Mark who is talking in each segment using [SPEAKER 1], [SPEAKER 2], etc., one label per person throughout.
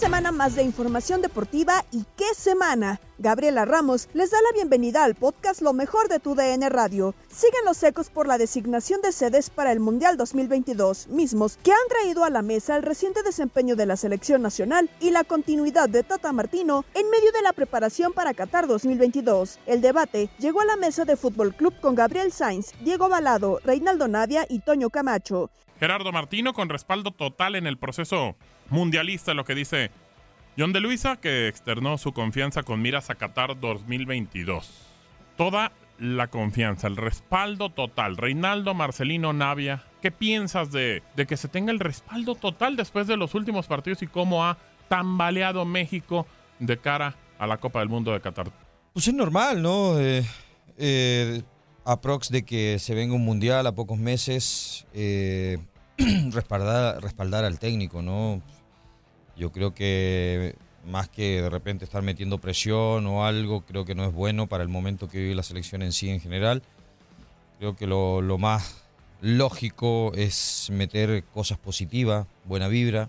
[SPEAKER 1] Semana más de información deportiva y qué semana. Gabriela Ramos les da la bienvenida al podcast Lo mejor de tu DN Radio. Siguen los ecos por la designación de sedes para el Mundial 2022, mismos que han traído a la mesa el reciente desempeño de la selección nacional y la continuidad de Tata Martino en medio de la preparación para Qatar 2022. El debate llegó a la mesa de Fútbol Club con Gabriel Sainz, Diego Balado, Reinaldo Navia y Toño Camacho.
[SPEAKER 2] Gerardo Martino con respaldo total en el proceso mundialista, lo que dice John de Luisa, que externó su confianza con miras a Qatar 2022. Toda la confianza, el respaldo total. Reinaldo Marcelino Navia, ¿qué piensas de, de que se tenga el respaldo total después de los últimos partidos y cómo ha tambaleado México de cara a la Copa del Mundo de Qatar?
[SPEAKER 3] Pues es normal, ¿no? Eh, eh, aprox de que se venga un mundial a pocos meses, eh, respaldar, respaldar al técnico, ¿no? Yo creo que más que de repente estar metiendo presión o algo, creo que no es bueno para el momento que vive la selección en sí en general. Creo que lo, lo más lógico es meter cosas positivas, buena vibra.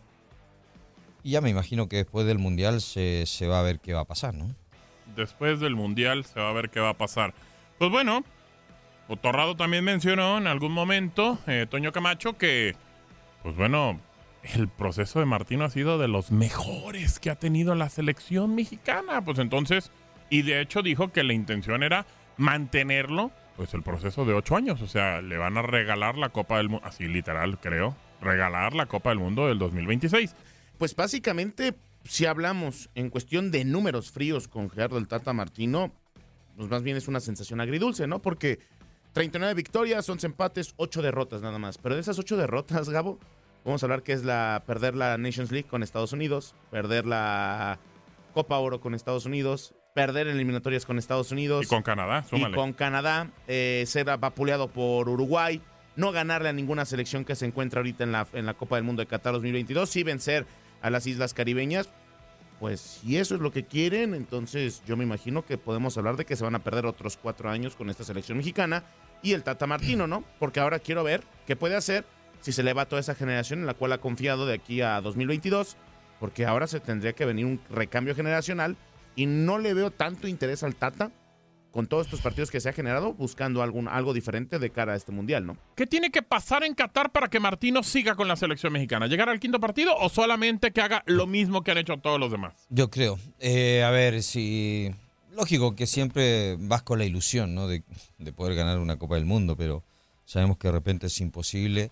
[SPEAKER 3] Y ya me imagino que después del Mundial se, se va a ver qué va a pasar, ¿no?
[SPEAKER 2] Después del Mundial se va a ver qué va a pasar. Pues bueno, Otorrado también mencionó en algún momento, eh, Toño Camacho, que, pues bueno, el proceso de Martino ha sido de los mejores que ha tenido la selección mexicana. Pues entonces, y de hecho dijo que la intención era mantenerlo, pues el proceso de ocho años. O sea, le van a regalar la Copa del Mundo, así literal creo, regalar la Copa del Mundo del 2026.
[SPEAKER 4] Pues básicamente, si hablamos en cuestión de números fríos con Gerardo el Tata Martino, pues más bien es una sensación agridulce, ¿no? Porque 39 victorias, 11 empates, 8 derrotas nada más. Pero de esas 8 derrotas, Gabo, vamos a hablar que es la perder la Nations League con Estados Unidos, perder la Copa Oro con Estados Unidos, perder en eliminatorias con Estados Unidos.
[SPEAKER 2] Y con Canadá, súmale.
[SPEAKER 4] Y con Canadá, eh, ser vapuleado por Uruguay, no ganarle a ninguna selección que se encuentra ahorita en la, en la Copa del Mundo de Qatar 2022, sí vencer a las Islas Caribeñas. Pues si eso es lo que quieren, entonces yo me imagino que podemos hablar de que se van a perder otros cuatro años con esta selección mexicana y el Tata Martino, ¿no? Porque ahora quiero ver qué puede hacer si se le va toda esa generación en la cual ha confiado de aquí a 2022, porque ahora se tendría que venir un recambio generacional y no le veo tanto interés al Tata con todos estos partidos que se ha generado, buscando algún, algo diferente de cara a este mundial, ¿no?
[SPEAKER 2] ¿Qué tiene que pasar en Qatar para que Martino siga con la selección mexicana? ¿Llegar al quinto partido o solamente que haga lo mismo que han hecho todos los demás?
[SPEAKER 3] Yo creo. Eh, a ver, si. Lógico que siempre vas con la ilusión, ¿no? De, de poder ganar una Copa del Mundo, pero sabemos que de repente es imposible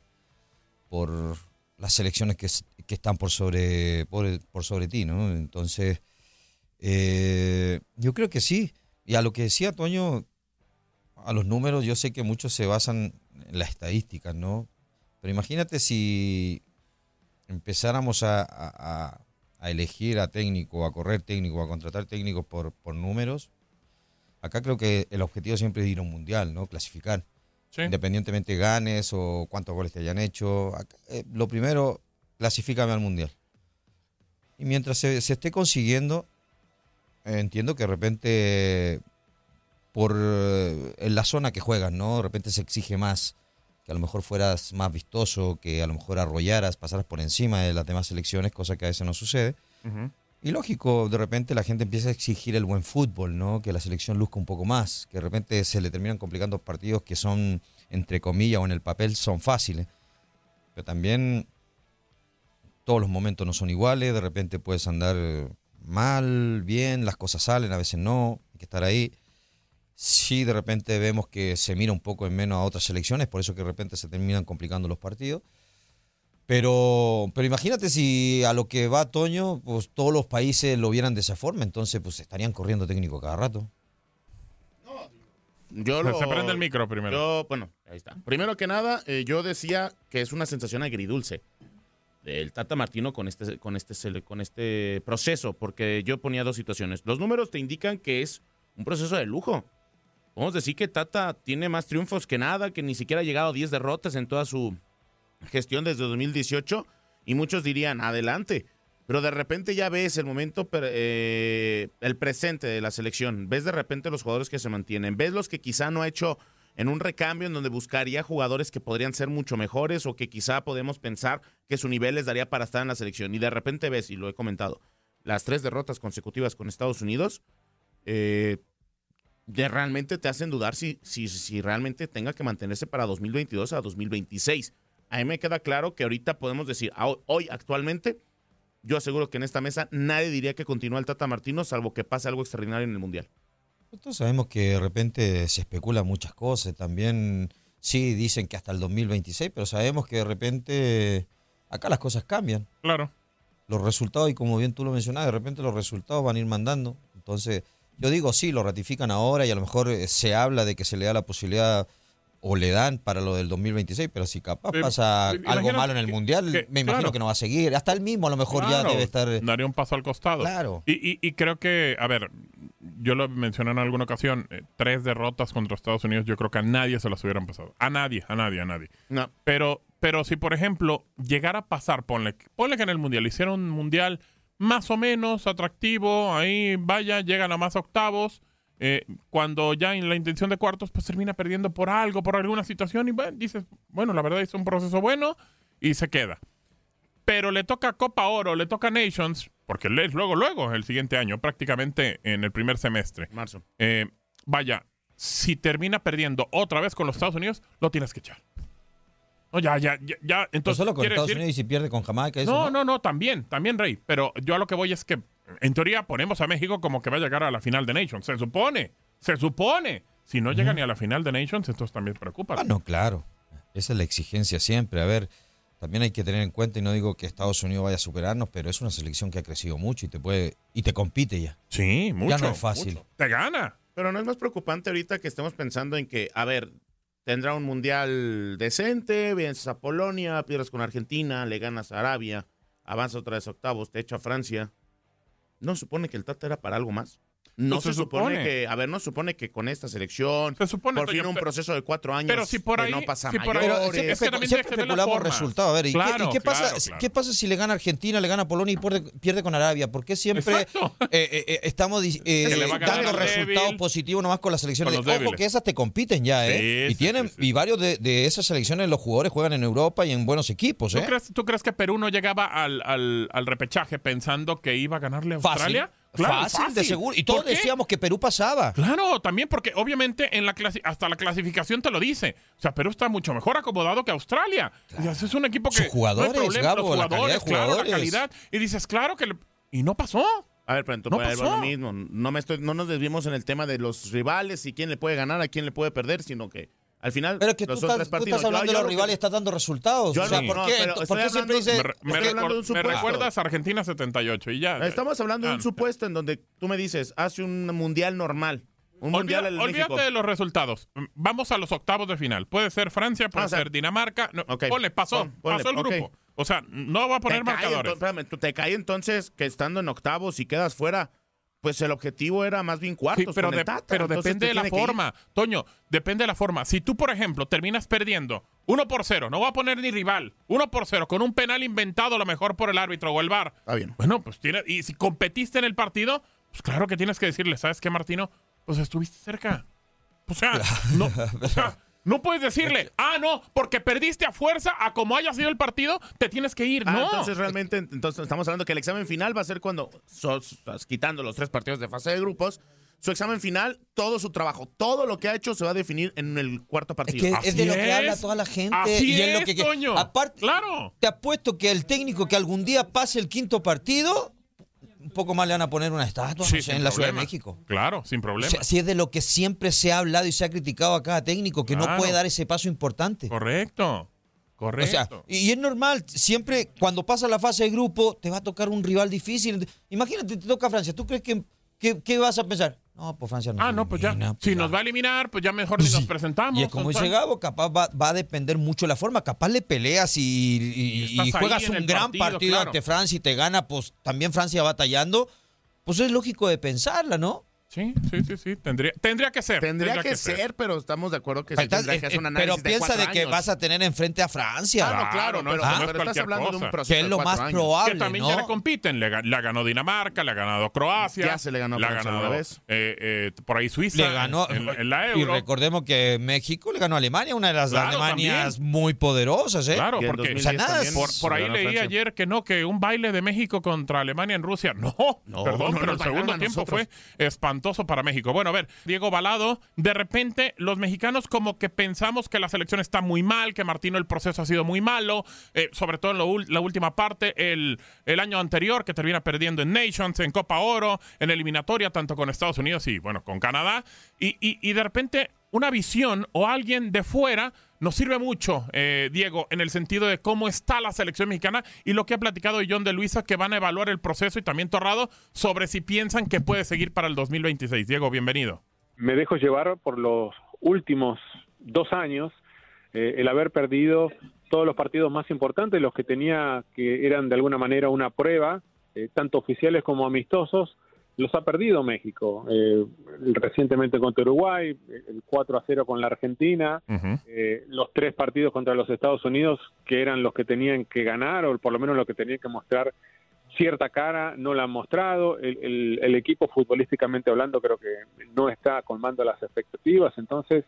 [SPEAKER 3] por las selecciones que, que están por sobre, por, por sobre ti, ¿no? Entonces, eh, yo creo que sí. Y a lo que decía Toño, a los números, yo sé que muchos se basan en las estadísticas, ¿no? Pero imagínate si empezáramos a, a- a- a elegir a técnico, a correr técnico, a contratar técnicos por, por números. Acá creo que el objetivo siempre es ir a un mundial, ¿no? Clasificar. Independientemente ganes o cuántos goles te hayan hecho. Eh, lo primero, clasifícame al mundial. Y mientras se, se esté consiguiendo, eh, entiendo que de repente por eh, en la zona que juegas, ¿no? De repente se exige más, que a lo mejor fueras más vistoso, que a lo mejor arrollaras, pasaras por encima de las demás selecciones, cosa que a veces no sucede. Y lógico, de repente la gente empieza a exigir el buen fútbol, ¿no? Que la selección luzca un poco más, que de repente se le terminan complicando partidos que son, entre comillas, o en el papel son fáciles. Pero también todos los momentos no son iguales, de repente puedes andar mal, bien, las cosas salen, a veces no, hay que estar ahí. Sí, de repente vemos que se mira un poco en menos a otras selecciones, por eso que de repente se terminan complicando los partidos. Pero, pero imagínate si a lo que va Toño, pues todos los países lo vieran de esa forma, entonces pues estarían corriendo técnico cada rato.
[SPEAKER 4] Yo
[SPEAKER 2] Se-
[SPEAKER 4] lo-
[SPEAKER 2] se prende el micro primero.
[SPEAKER 4] Yo, bueno, ahí está. Primero que nada, eh, yo decía que es una sensación agridulce del Tata Martino con este, con este, con este proceso, porque yo ponía dos situaciones. Los números te indican que es un proceso de lujo. Podemos decir que Tata tiene más triunfos que nada, que ni siquiera ha llegado a 10 derrotas en toda su gestión desde 2018, y muchos dirían, adelante. Pero de repente ya ves el momento, eh, el presente de la selección. Ves de repente los jugadores que se mantienen. Ves los que quizá no ha hecho en un recambio en donde buscaría jugadores que podrían ser mucho mejores o que quizá podemos pensar que su nivel les daría para estar en la selección. Y de repente ves, y lo he comentado, las tres derrotas consecutivas con Estados Unidos, eh, de realmente te hacen dudar si, si, si realmente tenga que mantenerse para 2022 a 2026. A mí me queda claro que ahorita podemos decir, a- hoy actualmente, yo aseguro que en esta mesa nadie diría que continúa el Tata Martino, salvo que pase algo extraordinario en el Mundial.
[SPEAKER 3] Todos sabemos que de repente se especula muchas cosas, también sí dicen que hasta el 2026, pero sabemos que de repente acá las cosas cambian.
[SPEAKER 2] Claro.
[SPEAKER 3] Los resultados, y como bien tú lo mencionabas, de repente los resultados van a ir mandando. Entonces, yo digo, sí, lo ratifican ahora y a lo mejor eh, se habla de que se le da la posibilidad o le dan para lo del 2026, pero si capaz
[SPEAKER 2] Eh,
[SPEAKER 3] pasa
[SPEAKER 2] eh,
[SPEAKER 3] algo malo en el
[SPEAKER 2] que-
[SPEAKER 3] Mundial,
[SPEAKER 2] que-
[SPEAKER 3] me imagino
[SPEAKER 2] claro.
[SPEAKER 3] que no va a seguir. Hasta él mismo a lo mejor ya debe estar...
[SPEAKER 2] Daría un paso al costado.
[SPEAKER 3] Claro.
[SPEAKER 2] Y, y- y creo que, a ver, yo lo mencioné en alguna ocasión, eh, tres derrotas contra Estados Unidos, yo creo que a nadie se las hubieran pasado. A nadie, a nadie, a nadie.
[SPEAKER 4] No.
[SPEAKER 2] Pero, pero si, por ejemplo, llegara a pasar, ponle, ponle que en el Mundial hiciera un Mundial más o menos atractivo, ahí vaya, llegan a más octavos, eh, cuando ya en la intención de cuartos, pues termina perdiendo por algo, por alguna situación, y bueno, dices, bueno, la verdad es un proceso bueno y se queda pero le toca Copa Oro, le toca Nations, porque es luego, luego, el siguiente año, prácticamente en el primer semestre.
[SPEAKER 4] Marzo.
[SPEAKER 2] Eh, vaya, si termina perdiendo otra vez con los Estados Unidos, lo tienes que echar. No, ya, ya, ya, ya.
[SPEAKER 3] No
[SPEAKER 2] Entonces,
[SPEAKER 3] solo con Estados
[SPEAKER 2] decir-
[SPEAKER 3] Unidos y si pierde con Jamaica. Eso,
[SPEAKER 2] no,
[SPEAKER 3] ¿no?
[SPEAKER 2] no, no, también, también, Rey. Pero yo a lo que voy es que, en teoría, ponemos a México como que va a llegar a la final de Nations. Se supone, se supone. Si no llega ni a la final de Nations, entonces también preocupa.
[SPEAKER 3] Ah, no, claro. Esa es la exigencia siempre. A ver, también hay que tener en cuenta, y no digo que Estados Unidos vaya a superarnos, pero es una selección que ha crecido mucho y te puede y te compite ya.
[SPEAKER 2] Sí, mucho.
[SPEAKER 3] Ya no es fácil.
[SPEAKER 2] mucho. Te gana.
[SPEAKER 4] Pero no es más preocupante ahorita que estemos pensando en que, a ver, tendrá un mundial decente, vienes a Polonia, pierdes con Argentina, le ganas a Arabia, avanza otra vez a octavos, te echa a Francia. ¿No supone que el Tata era para algo más? No
[SPEAKER 2] Pues
[SPEAKER 4] se,
[SPEAKER 2] se
[SPEAKER 4] supone.
[SPEAKER 2] supone.
[SPEAKER 4] que, a ver, no se supone que con esta selección,
[SPEAKER 2] Se supone,
[SPEAKER 4] por fin un proceso de cuatro años
[SPEAKER 2] pero si por
[SPEAKER 4] que
[SPEAKER 2] ahí-
[SPEAKER 4] no pasa
[SPEAKER 2] si por ahí-. Pero siempre- es que también
[SPEAKER 3] Siempre
[SPEAKER 2] que
[SPEAKER 3] especulamos resultados. A ver, ¿y, qué-
[SPEAKER 2] Claro,
[SPEAKER 3] y qué, pasa,
[SPEAKER 2] claro,
[SPEAKER 3] qué pasa si le gana Argentina, le gana Polonia y pierde, pierde con Arabia? ¿Por qué siempre eh, eh, eh, estamos eh,
[SPEAKER 2] Que
[SPEAKER 3] dando resultados
[SPEAKER 2] débil.
[SPEAKER 3] positivos nomás con las selecciones?
[SPEAKER 2] Con los
[SPEAKER 3] Ojo que esas te compiten ya, ¿eh?
[SPEAKER 2] Sí,
[SPEAKER 3] y tienen
[SPEAKER 2] sí, sí.
[SPEAKER 3] y varios de, de esas selecciones los jugadores juegan en Europa y en buenos equipos,
[SPEAKER 2] ¿Tú
[SPEAKER 3] ¿eh?
[SPEAKER 2] crees, tú crees que Perú no llegaba al, al- al repechaje pensando que iba a ganarle a
[SPEAKER 3] Fácil.
[SPEAKER 2] Claro,
[SPEAKER 3] fácil, de seguro. Y todos decíamos que Perú pasaba.
[SPEAKER 2] Claro, también porque obviamente en la clasi- hasta la clasificación te lo dice. O sea, Perú está mucho mejor acomodado que Australia. Y ese es un equipo que
[SPEAKER 3] Sus jugadores,
[SPEAKER 2] no hay problema,
[SPEAKER 3] Gabo,
[SPEAKER 2] los
[SPEAKER 3] la calidad de
[SPEAKER 2] jugadores, claro, la
[SPEAKER 3] jugadores.
[SPEAKER 2] calidad. Y dices, claro que le- y no pasó.
[SPEAKER 4] A ver, pero entonces
[SPEAKER 2] No
[SPEAKER 4] mismo. No, me estoy, no nos desviemos en el tema de los rivales y quién le puede ganar, a quién le puede perder, sino que al final
[SPEAKER 3] Pero es que tú
[SPEAKER 4] son
[SPEAKER 3] estás,
[SPEAKER 4] tres
[SPEAKER 3] tú
[SPEAKER 4] partidos.
[SPEAKER 3] estás hablando
[SPEAKER 4] Yo-
[SPEAKER 3] de los rivales y estás dando resultados.
[SPEAKER 4] Yo
[SPEAKER 3] o sea,
[SPEAKER 4] no,
[SPEAKER 3] ¿por qué,
[SPEAKER 4] pero
[SPEAKER 3] ¿por
[SPEAKER 4] estoy
[SPEAKER 3] qué siempre
[SPEAKER 4] hablando-
[SPEAKER 3] dice
[SPEAKER 2] Me, recuerdas a Argentina 78 y ya.
[SPEAKER 4] Estamos hablando de
[SPEAKER 2] Ah,
[SPEAKER 4] un supuesto en donde tú me dices, hace un mundial normal. Un mundial
[SPEAKER 2] Olvida-
[SPEAKER 4] en
[SPEAKER 2] olvídate
[SPEAKER 4] México.
[SPEAKER 2] de los resultados. Vamos a los octavos de final. Puede ser Francia, puede
[SPEAKER 4] Ah, o sea,
[SPEAKER 2] ser Dinamarca. No,
[SPEAKER 4] ok.
[SPEAKER 2] Ponle, pasó.
[SPEAKER 4] Pon- ponle,
[SPEAKER 2] pasó el grupo. O sea, no va a poner
[SPEAKER 4] Te cae,
[SPEAKER 2] marcadores.
[SPEAKER 4] entonces, espérame, tú- te cae entonces que estando en octavos y quedas fuera, pues el objetivo era más bien
[SPEAKER 2] Sí,
[SPEAKER 4] cuartos.
[SPEAKER 2] pero,
[SPEAKER 4] con el
[SPEAKER 2] de-
[SPEAKER 4] Tata,
[SPEAKER 2] pero
[SPEAKER 4] entonces
[SPEAKER 2] depende de la forma. Toño, depende de la forma. Si tú, por ejemplo, terminas perdiendo 1 por 0, no voy a poner ni rival, 1 por 0, con un penal inventado a lo mejor por el árbitro o el VAR.
[SPEAKER 4] Está bien.
[SPEAKER 2] Bueno, pues tiene, y si competiste en el partido, pues claro que tienes que decirle, ¿sabes qué, Martino? Pues estuviste cerca. O sea, no, o sea, no puedes decirle, ah, no, porque perdiste a fuerza, a como haya sido el partido, te tienes que ir.
[SPEAKER 4] Ah,
[SPEAKER 2] no.
[SPEAKER 4] entonces realmente entonces estamos hablando que el examen final va a ser cuando, sos- quitando los tres partidos de fase de grupos, su examen final, todo su trabajo, todo lo que ha hecho se va a definir en el cuarto
[SPEAKER 3] Es
[SPEAKER 4] partido.
[SPEAKER 3] que
[SPEAKER 2] Así
[SPEAKER 3] es de lo que
[SPEAKER 2] es.
[SPEAKER 3] habla toda la gente.
[SPEAKER 2] Así
[SPEAKER 3] y es lo
[SPEAKER 2] es,
[SPEAKER 3] que,
[SPEAKER 2] Toño.
[SPEAKER 3] Aparte,
[SPEAKER 2] Claro.
[SPEAKER 3] te apuesto que el técnico que algún día pase el quinto partido, un poco más le van a poner una estatua
[SPEAKER 2] Sí,
[SPEAKER 3] no sé,
[SPEAKER 2] sin
[SPEAKER 3] en la Ciudad de. México.
[SPEAKER 2] Claro, sin
[SPEAKER 3] O
[SPEAKER 2] problema.
[SPEAKER 3] sea, si es de lo que siempre se ha hablado y se ha criticado a cada técnico, que no puede dar ese paso importante.
[SPEAKER 2] Correcto.
[SPEAKER 3] O
[SPEAKER 2] Correcto.
[SPEAKER 3] sea, y es normal, siempre cuando pasa la fase de grupo, te va a tocar un rival difícil. Imagínate, te toca Francia. ¿Tú crees que, que- qué vas a pensar? No, pues Francia no.
[SPEAKER 2] ah, no, pues ya. si nos va a eliminar, pues ya mejor ni nos presentamos.
[SPEAKER 3] Y como dice. Gabo, capaz va, va a depender mucho la forma. Capaz le peleas y, juegas un gran
[SPEAKER 2] partido,
[SPEAKER 3] partido,
[SPEAKER 2] claro.
[SPEAKER 3] ante Francia y te gana, pues también Francia batallando. Pues es lógico de pensarla, ¿no?
[SPEAKER 2] Sí, sí, sí, sí. Tendría, tendría que ser.
[SPEAKER 4] Tendría, que, ser, pero estamos de acuerdo que sí tendría que hacer un análisis
[SPEAKER 3] pero piensa de que
[SPEAKER 4] años.
[SPEAKER 3] vas a tener enfrente a Francia.
[SPEAKER 4] Ah, no, claro,
[SPEAKER 2] no,
[SPEAKER 4] pero,
[SPEAKER 2] es
[SPEAKER 4] pero estás
[SPEAKER 2] cualquier
[SPEAKER 4] hablando de un
[SPEAKER 2] cosa.
[SPEAKER 4] proceso
[SPEAKER 3] Que es lo más
[SPEAKER 4] años.
[SPEAKER 3] probable,
[SPEAKER 2] que también
[SPEAKER 3] ¿no?
[SPEAKER 2] ya le compiten. Le, ga- le ha ganado Dinamarca, le ha ganado Croacia.
[SPEAKER 4] Ya se le ganó a
[SPEAKER 2] le ha
[SPEAKER 4] Francia
[SPEAKER 2] ganado
[SPEAKER 4] una vez.
[SPEAKER 2] eh, eh, por ahí Suiza.
[SPEAKER 3] Le ganó.
[SPEAKER 2] en, en la
[SPEAKER 3] y
[SPEAKER 2] Euro.
[SPEAKER 3] recordemos que México le ganó a Alemania, una de las
[SPEAKER 2] Claro,
[SPEAKER 3] Alemanias
[SPEAKER 2] también.
[SPEAKER 3] muy poderosas, ¿eh?
[SPEAKER 2] Claro,
[SPEAKER 4] Y
[SPEAKER 2] porque
[SPEAKER 4] 2010
[SPEAKER 3] o sea, nada
[SPEAKER 2] por, por ahí
[SPEAKER 4] ganó
[SPEAKER 2] leí
[SPEAKER 4] Francia.
[SPEAKER 2] ayer que no, que un baile de México contra Alemania en Rusia. No,
[SPEAKER 4] No,
[SPEAKER 2] perdón, pero el segundo tiempo fue espantoso para México. Bueno, a ver, Diego Balado, de repente los mexicanos como que pensamos que la selección está muy mal, que Martino el proceso ha sido muy malo, eh, sobre todo en la última parte, el, el año anterior que termina perdiendo en Nations, en Copa Oro, en eliminatoria, tanto con Estados Unidos y bueno, con Canadá, y, y- y de repente una visión o alguien de fuera nos sirve mucho, eh, Diego, en el sentido de cómo está la selección mexicana y lo que ha platicado John de Luisa, que van a evaluar el proceso y también Torrado sobre si piensan que puede seguir para el 2026. Diego, bienvenido.
[SPEAKER 5] me dejo llevar por los últimos dos años, eh, el haber perdido todos los partidos más importantes, los que tenía que eran de alguna manera una prueba, eh, tanto oficiales como amistosos, los ha perdido México. Eh, recientemente contra Uruguay, el 4 a 0 con la Argentina, eh, los tres partidos contra los Estados Unidos que eran los que tenían que ganar o por lo menos los que tenían que mostrar cierta cara, no la han mostrado, el, el- el equipo futbolísticamente hablando creo que no está colmando las expectativas, entonces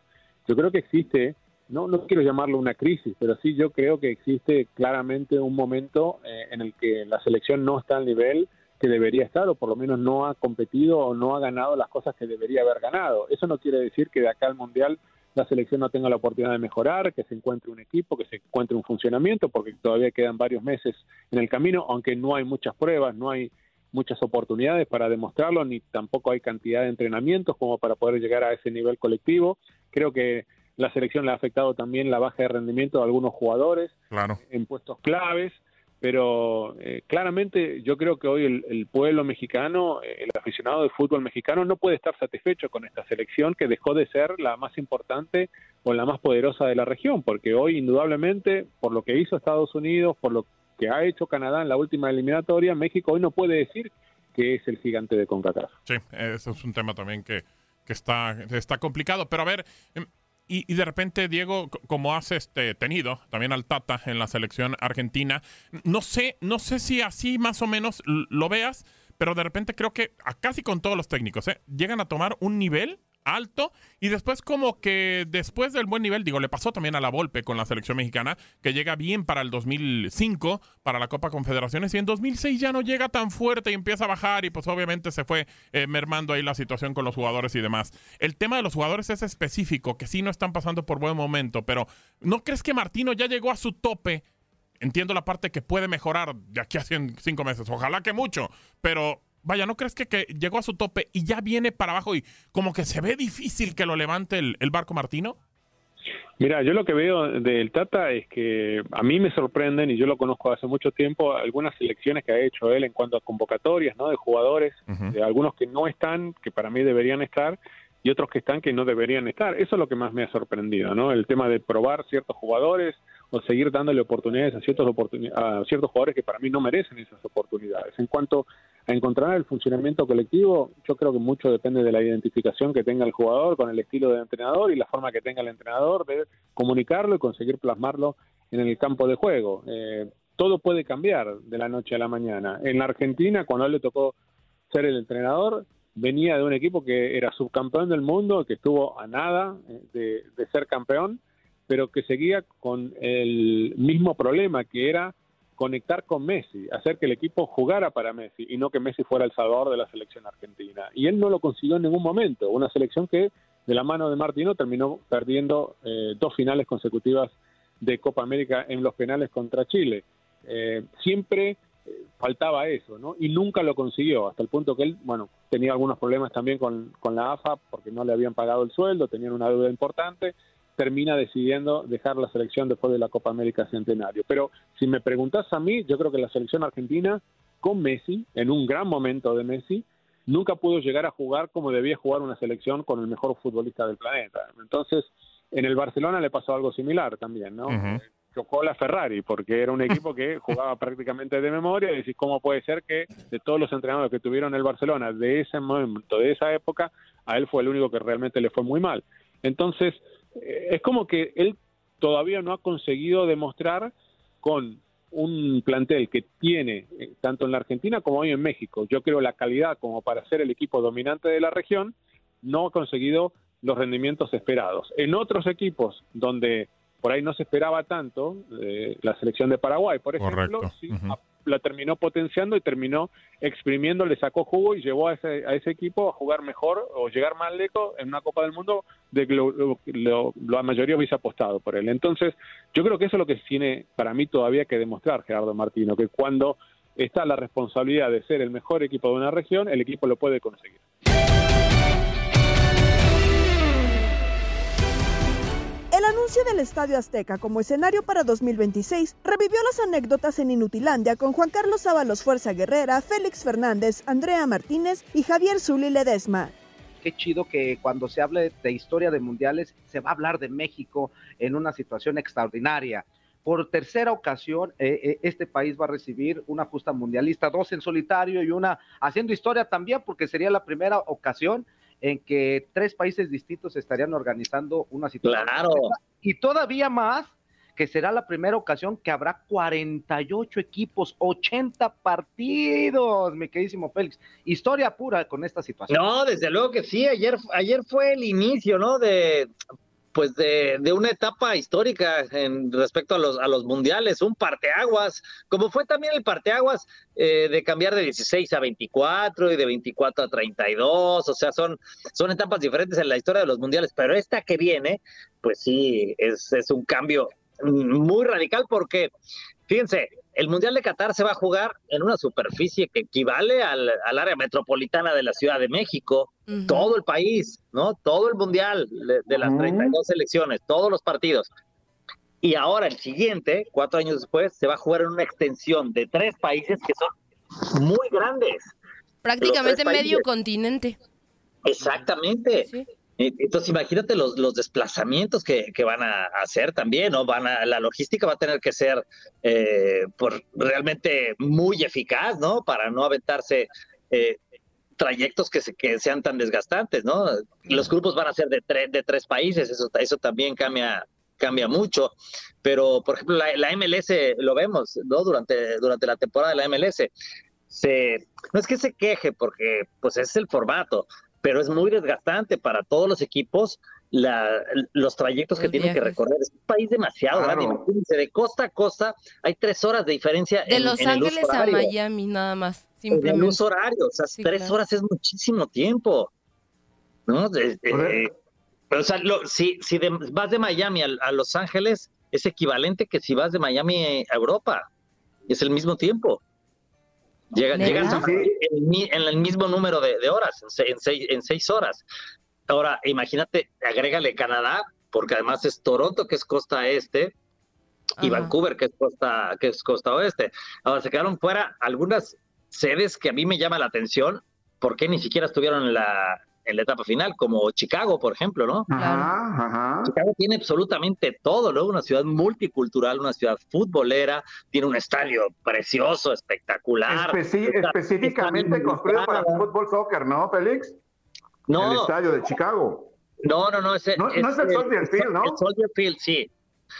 [SPEAKER 5] yo creo que existe, no, no quiero llamarlo una crisis, pero sí yo creo que existe claramente un momento eh, en el que la selección no está al nivel que debería estar o por lo menos no ha competido o no ha ganado las cosas que debería haber ganado. Eso no quiere decir que de acá al Mundial la selección no tenga la oportunidad de mejorar, que se encuentre un equipo, que se encuentre un funcionamiento, porque todavía quedan varios meses en el camino, aunque no hay muchas pruebas, no hay muchas oportunidades para demostrarlo, ni tampoco hay cantidad de entrenamientos como para poder llegar a ese nivel colectivo. Creo que la selección le ha afectado también la baja de rendimiento de algunos jugadores
[SPEAKER 2] Claro.
[SPEAKER 5] en puestos claves, pero eh, claramente yo creo que hoy el, pueblo mexicano, eh, el aficionado de fútbol mexicano no puede estar satisfecho con esta selección que dejó de ser la más importante o la más poderosa de la región, porque hoy indudablemente por lo que hizo Estados Unidos, por lo que ha hecho Canadá en la última eliminatoria, México hoy no puede decir que es el gigante de CONCACAF.
[SPEAKER 2] Sí, eso es un tema también que, que está, está complicado. Pero a ver, em, y, de repente, Diego, como has este, tenido también al Tata en la selección argentina, no sé, no sé si así más o menos lo veas, pero de repente creo que a casi con todos los técnicos, ¿eh? llegan a tomar un nivel alto y después como que después del buen nivel, digo, le pasó también a la Volpe con la selección mexicana, que llega bien para el 2005, para la Copa Confederaciones, y en 2006 ya no llega tan fuerte y empieza a bajar y pues obviamente se fue eh, mermando ahí la situación con los jugadores y demás. El tema de los jugadores es específico, que sí no están pasando por buen momento, pero ¿no crees que Martino ya llegó a su tope? Entiendo la parte que puede mejorar de aquí a cinco meses, ojalá que mucho, pero vaya, ¿no crees que, que, llegó a su tope y ya viene para abajo y como que se ve difícil que lo levante el, el, barco Martino?
[SPEAKER 5] Mira, yo lo que veo del Tata es que a mí me sorprenden, y yo lo conozco hace mucho tiempo, algunas selecciones que ha hecho él en cuanto a convocatorias, ¿no? De jugadores, uh -huh. de algunos que no están, que para mí deberían estar, y otros que están que no deberían estar. Eso es lo que más me ha sorprendido, ¿no? El tema de probar ciertos jugadores o seguir dándole oportunidades a ciertos, oportun a ciertos jugadores que para mí no merecen esas oportunidades. En cuanto encontrar el funcionamiento colectivo, yo creo que mucho depende de la identificación que tenga el jugador con el estilo del entrenador y la forma que tenga el entrenador de comunicarlo y conseguir plasmarlo en el campo de juego. Eh, todo puede cambiar de la noche a la mañana. En la Argentina, cuando a él le tocó ser el entrenador, venía de un equipo que era subcampeón del mundo, que estuvo a nada de, de ser campeón, pero que seguía con el mismo problema, que era conectar con Messi, hacer que el equipo jugara para Messi y no que Messi fuera el salvador de la selección argentina. Y él no lo consiguió en ningún momento, una selección que de la mano de Martino terminó perdiendo eh, dos finales consecutivas de Copa América en los penales contra Chile. Eh, siempre eh, faltaba eso, ¿no? Y nunca lo consiguió, hasta el punto que él, bueno, tenía algunos problemas también con, con la AFA porque no le habían pagado el sueldo, tenían una deuda importante, termina decidiendo dejar la selección después de la Copa América Centenario. Pero si me preguntas a mí, yo creo que la selección argentina con Messi, en un gran momento de Messi, nunca pudo llegar a jugar como debía jugar una selección con el mejor futbolista del planeta. Entonces, en el Barcelona le pasó algo similar también, ¿no? Uh -huh. Chocó la Ferrari porque era un equipo que jugaba prácticamente de memoria y decís, ¿cómo puede ser que de todos los entrenadores que tuvieron el Barcelona de ese momento, de esa época, a él fue el único que realmente le fue muy mal? Entonces, es como que él todavía no ha conseguido demostrar con un plantel que tiene eh, tanto en la Argentina como hoy en México, yo creo la calidad como para ser el equipo dominante de la región, no ha conseguido los rendimientos esperados. En otros equipos donde por ahí no se esperaba tanto, eh, la selección de Paraguay, por ejemplo, sí, uh -huh. la terminó potenciando y terminó exprimiendo, le sacó jugo y llevó a ese, a ese equipo a jugar mejor o llegar más lejos en una Copa del Mundo de que lo, lo, lo, la mayoría hubiese apostado por él. Entonces, yo creo que eso es lo que tiene para mí todavía que demostrar Gerardo Martino, que cuando está la responsabilidad de ser el mejor equipo de una región, el equipo lo puede conseguir.
[SPEAKER 1] El anuncio del Estadio Azteca como escenario para 2026 revivió las anécdotas en Inutilandia con Juan Carlos Ábalos Fuerza Guerrera, Félix Fernández, Andrea Martínez y Javier Zuli Ledesma.
[SPEAKER 6] Qué chido que cuando se hable de historia de mundiales se va a hablar de México en una situación extraordinaria. Por tercera ocasión, eh, eh, este país va a recibir una justa mundialista, dos en solitario y una haciendo historia también, porque sería la primera ocasión en que tres países distintos estarían organizando una situación.
[SPEAKER 7] Claro.
[SPEAKER 6] Y todavía más, que será la primera ocasión que habrá 48 equipos, 80 partidos, mi queridísimo Félix. Historia pura con esta situación.
[SPEAKER 7] No, desde luego que sí. Ayer, ayer fue el inicio, ¿no? De pues de, de, una etapa histórica en respecto a los, a los mundiales, un parteaguas, como fue también el parteaguas eh, de cambiar de 16 a 24 y de 24 a 32, o sea, son, son etapas diferentes en la historia de los mundiales, pero esta que viene, pues sí, es, es un cambio muy radical porque, fíjense, el Mundial de Qatar se va a jugar en una superficie que equivale al, al área metropolitana de la Ciudad de México, uh -huh. todo el país, ¿no? Todo el Mundial de, de las uh -huh. 32 selecciones, todos los partidos. Y ahora el siguiente, cuatro años después, se va a jugar en una extensión de tres países que son muy grandes.
[SPEAKER 8] Prácticamente medio continente.
[SPEAKER 7] Exactamente. Sí. Entonces, imagínate los, los desplazamientos que, que, van a hacer también, ¿no? Van a, la logística va a tener que ser eh, por realmente muy eficaz, ¿no? Para no aventarse eh, trayectos que, se, que sean tan desgastantes, ¿no? Los grupos van a ser de, tre de tres países, eso, eso también cambia cambia mucho, pero por ejemplo la, la MLS lo vemos, ¿no? Durante, durante la temporada de la MLS, se, no es que se queje porque pues es el formato, pero es muy desgastante para todos los equipos la, los trayectos que tienen que recorrer. Es un país demasiado grande.
[SPEAKER 9] Claro.
[SPEAKER 7] Imagínense, de costa a costa hay tres horas de diferencia
[SPEAKER 8] De
[SPEAKER 7] en,
[SPEAKER 8] Los
[SPEAKER 7] en el uso
[SPEAKER 8] Ángeles a. Miami, nada más.
[SPEAKER 7] En el
[SPEAKER 8] Simplemente.
[SPEAKER 7] uso horario, o sea,
[SPEAKER 8] Sí,
[SPEAKER 7] tres
[SPEAKER 8] claro.
[SPEAKER 7] horas es muchísimo tiempo. ¿No? De- eh, pero, o sea, lo- si, si de- vas de Miami a, a Los Ángeles, es equivalente que si vas de Miami a Europa. Es el mismo tiempo. Llega, a- en, el, mi- en el mismo número de, de horas, en, se- en seis, en seis horas. Ahora, imagínate, agrégale Canadá, porque además es Toronto, que es costa este, y
[SPEAKER 8] Ajá.
[SPEAKER 7] Vancouver, que es costa, que es costa oeste. Ahora se quedaron fuera algunas sedes que a mí me llama la atención, porque ni siquiera estuvieron en la, en la etapa final, como Chicago, por ejemplo, ¿no?
[SPEAKER 9] Ajá, ajá.
[SPEAKER 7] Chicago tiene absolutamente todo, ¿no? Una ciudad multicultural, una ciudad futbolera, tiene un estadio precioso, espectacular. Está-
[SPEAKER 9] específicamente
[SPEAKER 7] está
[SPEAKER 9] construido para
[SPEAKER 7] militar.
[SPEAKER 9] fútbol soccer, ¿no, Félix?
[SPEAKER 7] No,
[SPEAKER 9] El estadio de Chicago.
[SPEAKER 7] No, no, no, ese,
[SPEAKER 9] No- no es el Soldier Field, ¿no?
[SPEAKER 7] El Soldier Field, sí.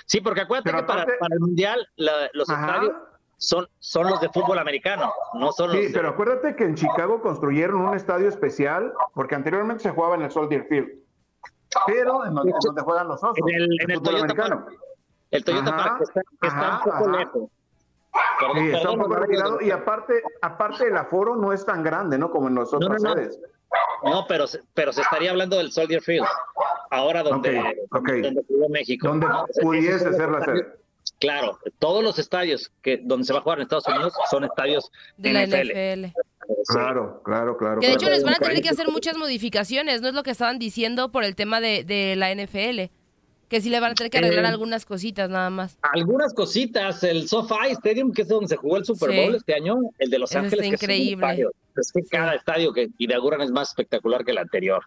[SPEAKER 7] Sí, porque acuérdate
[SPEAKER 9] Pero
[SPEAKER 7] que para, el Mundial la- los
[SPEAKER 9] Ajá.
[SPEAKER 7] estadios son, son los de fútbol americano, no son los
[SPEAKER 9] Sí,
[SPEAKER 7] de-
[SPEAKER 9] pero acuérdate que en Chicago construyeron un estadio especial porque anteriormente se jugaba en el Soldier Field. Pero en donde, en donde juegan los osos.
[SPEAKER 7] en el, en el Toyota
[SPEAKER 9] americano.
[SPEAKER 7] Park. El Toyota
[SPEAKER 9] Ajá,
[SPEAKER 7] Park está, que está
[SPEAKER 9] ajá,
[SPEAKER 7] un poco
[SPEAKER 9] ajá.
[SPEAKER 7] lejos.
[SPEAKER 9] Sí, está un poco
[SPEAKER 7] no,
[SPEAKER 9] retirado y aparte, aparte el aforo no es tan grande, ¿no? Como en las
[SPEAKER 7] No, no, no.
[SPEAKER 9] sedes.
[SPEAKER 7] No, pero, se- pero se estaría hablando del Soldier Field, ahora donde,
[SPEAKER 9] Ok, ok.
[SPEAKER 7] donde jugó México.
[SPEAKER 9] Donde
[SPEAKER 7] ¿no? Ese-
[SPEAKER 9] pudiese ser
[SPEAKER 7] los
[SPEAKER 9] la sede.
[SPEAKER 7] Claro, todos los estadios que donde se va a jugar en Estados Unidos son estadios
[SPEAKER 8] De la
[SPEAKER 7] NFL.
[SPEAKER 9] Claro, claro, claro.
[SPEAKER 8] Que de hecho
[SPEAKER 9] claro.
[SPEAKER 8] les van a tener que hacer muchas modificaciones, ¿no es lo que estaban diciendo por el tema de, de la NFL? Que sí le van a tener que arreglar
[SPEAKER 7] Eh,
[SPEAKER 8] algunas cositas nada más.
[SPEAKER 7] Algunas cositas, el SoFi Stadium, que es donde se jugó el Super
[SPEAKER 8] Sí.
[SPEAKER 7] Bowl este año, el de Los Ángeles,
[SPEAKER 8] está
[SPEAKER 7] que es un
[SPEAKER 8] increíble.
[SPEAKER 7] estadio. Es que cada estadio que inauguran es más espectacular que el anterior.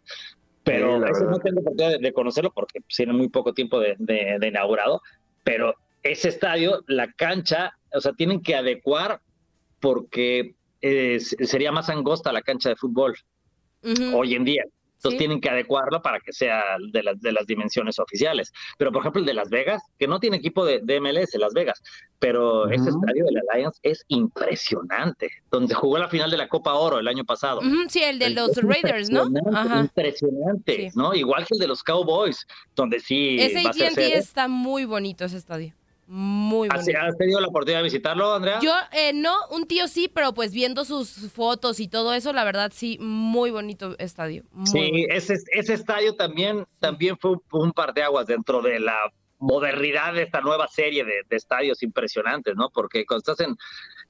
[SPEAKER 7] Pero
[SPEAKER 9] Sí, verdad.
[SPEAKER 7] no tengo oportunidad de, de conocerlo porque tiene muy poco tiempo de, de- de inaugurado. Pero ese estadio, la cancha, o sea, tienen que adecuar porque eh, se- sería más angosta la cancha de fútbol
[SPEAKER 8] Ujú.
[SPEAKER 7] hoy en día. Entonces
[SPEAKER 8] Sí.
[SPEAKER 7] tienen que adecuarlo para que sea de las, de las dimensiones oficiales. Pero, por ejemplo, el de Las Vegas, que no tiene equipo de, de MLS, Las Vegas, pero ese
[SPEAKER 9] Ujú.
[SPEAKER 7] estadio de la Lions es impresionante, donde jugó la final de la Copa Oro el año pasado.
[SPEAKER 8] Sí, el de los Raiders, ¿no?
[SPEAKER 7] impresionante,
[SPEAKER 8] Ajá.
[SPEAKER 7] Impresionante,
[SPEAKER 8] Sí.
[SPEAKER 7] ¿no? Igual que el de los Cowboys, donde sí
[SPEAKER 8] Ese AT&T está muy bonito ese estadio. Muy
[SPEAKER 7] ¿Has,
[SPEAKER 8] bonito.
[SPEAKER 7] has tenido la oportunidad de visitarlo, Andrea?
[SPEAKER 8] Yo, eh, no, un tío sí, pero pues viendo sus fotos y todo eso, la verdad sí, muy bonito estadio. Muy
[SPEAKER 7] Sí,
[SPEAKER 8] bonito.
[SPEAKER 7] ese, ese estadio también, también fue un, un parteaguas dentro de la modernidad de esta nueva serie de, de estadios impresionantes, ¿no? Porque cuando estás en,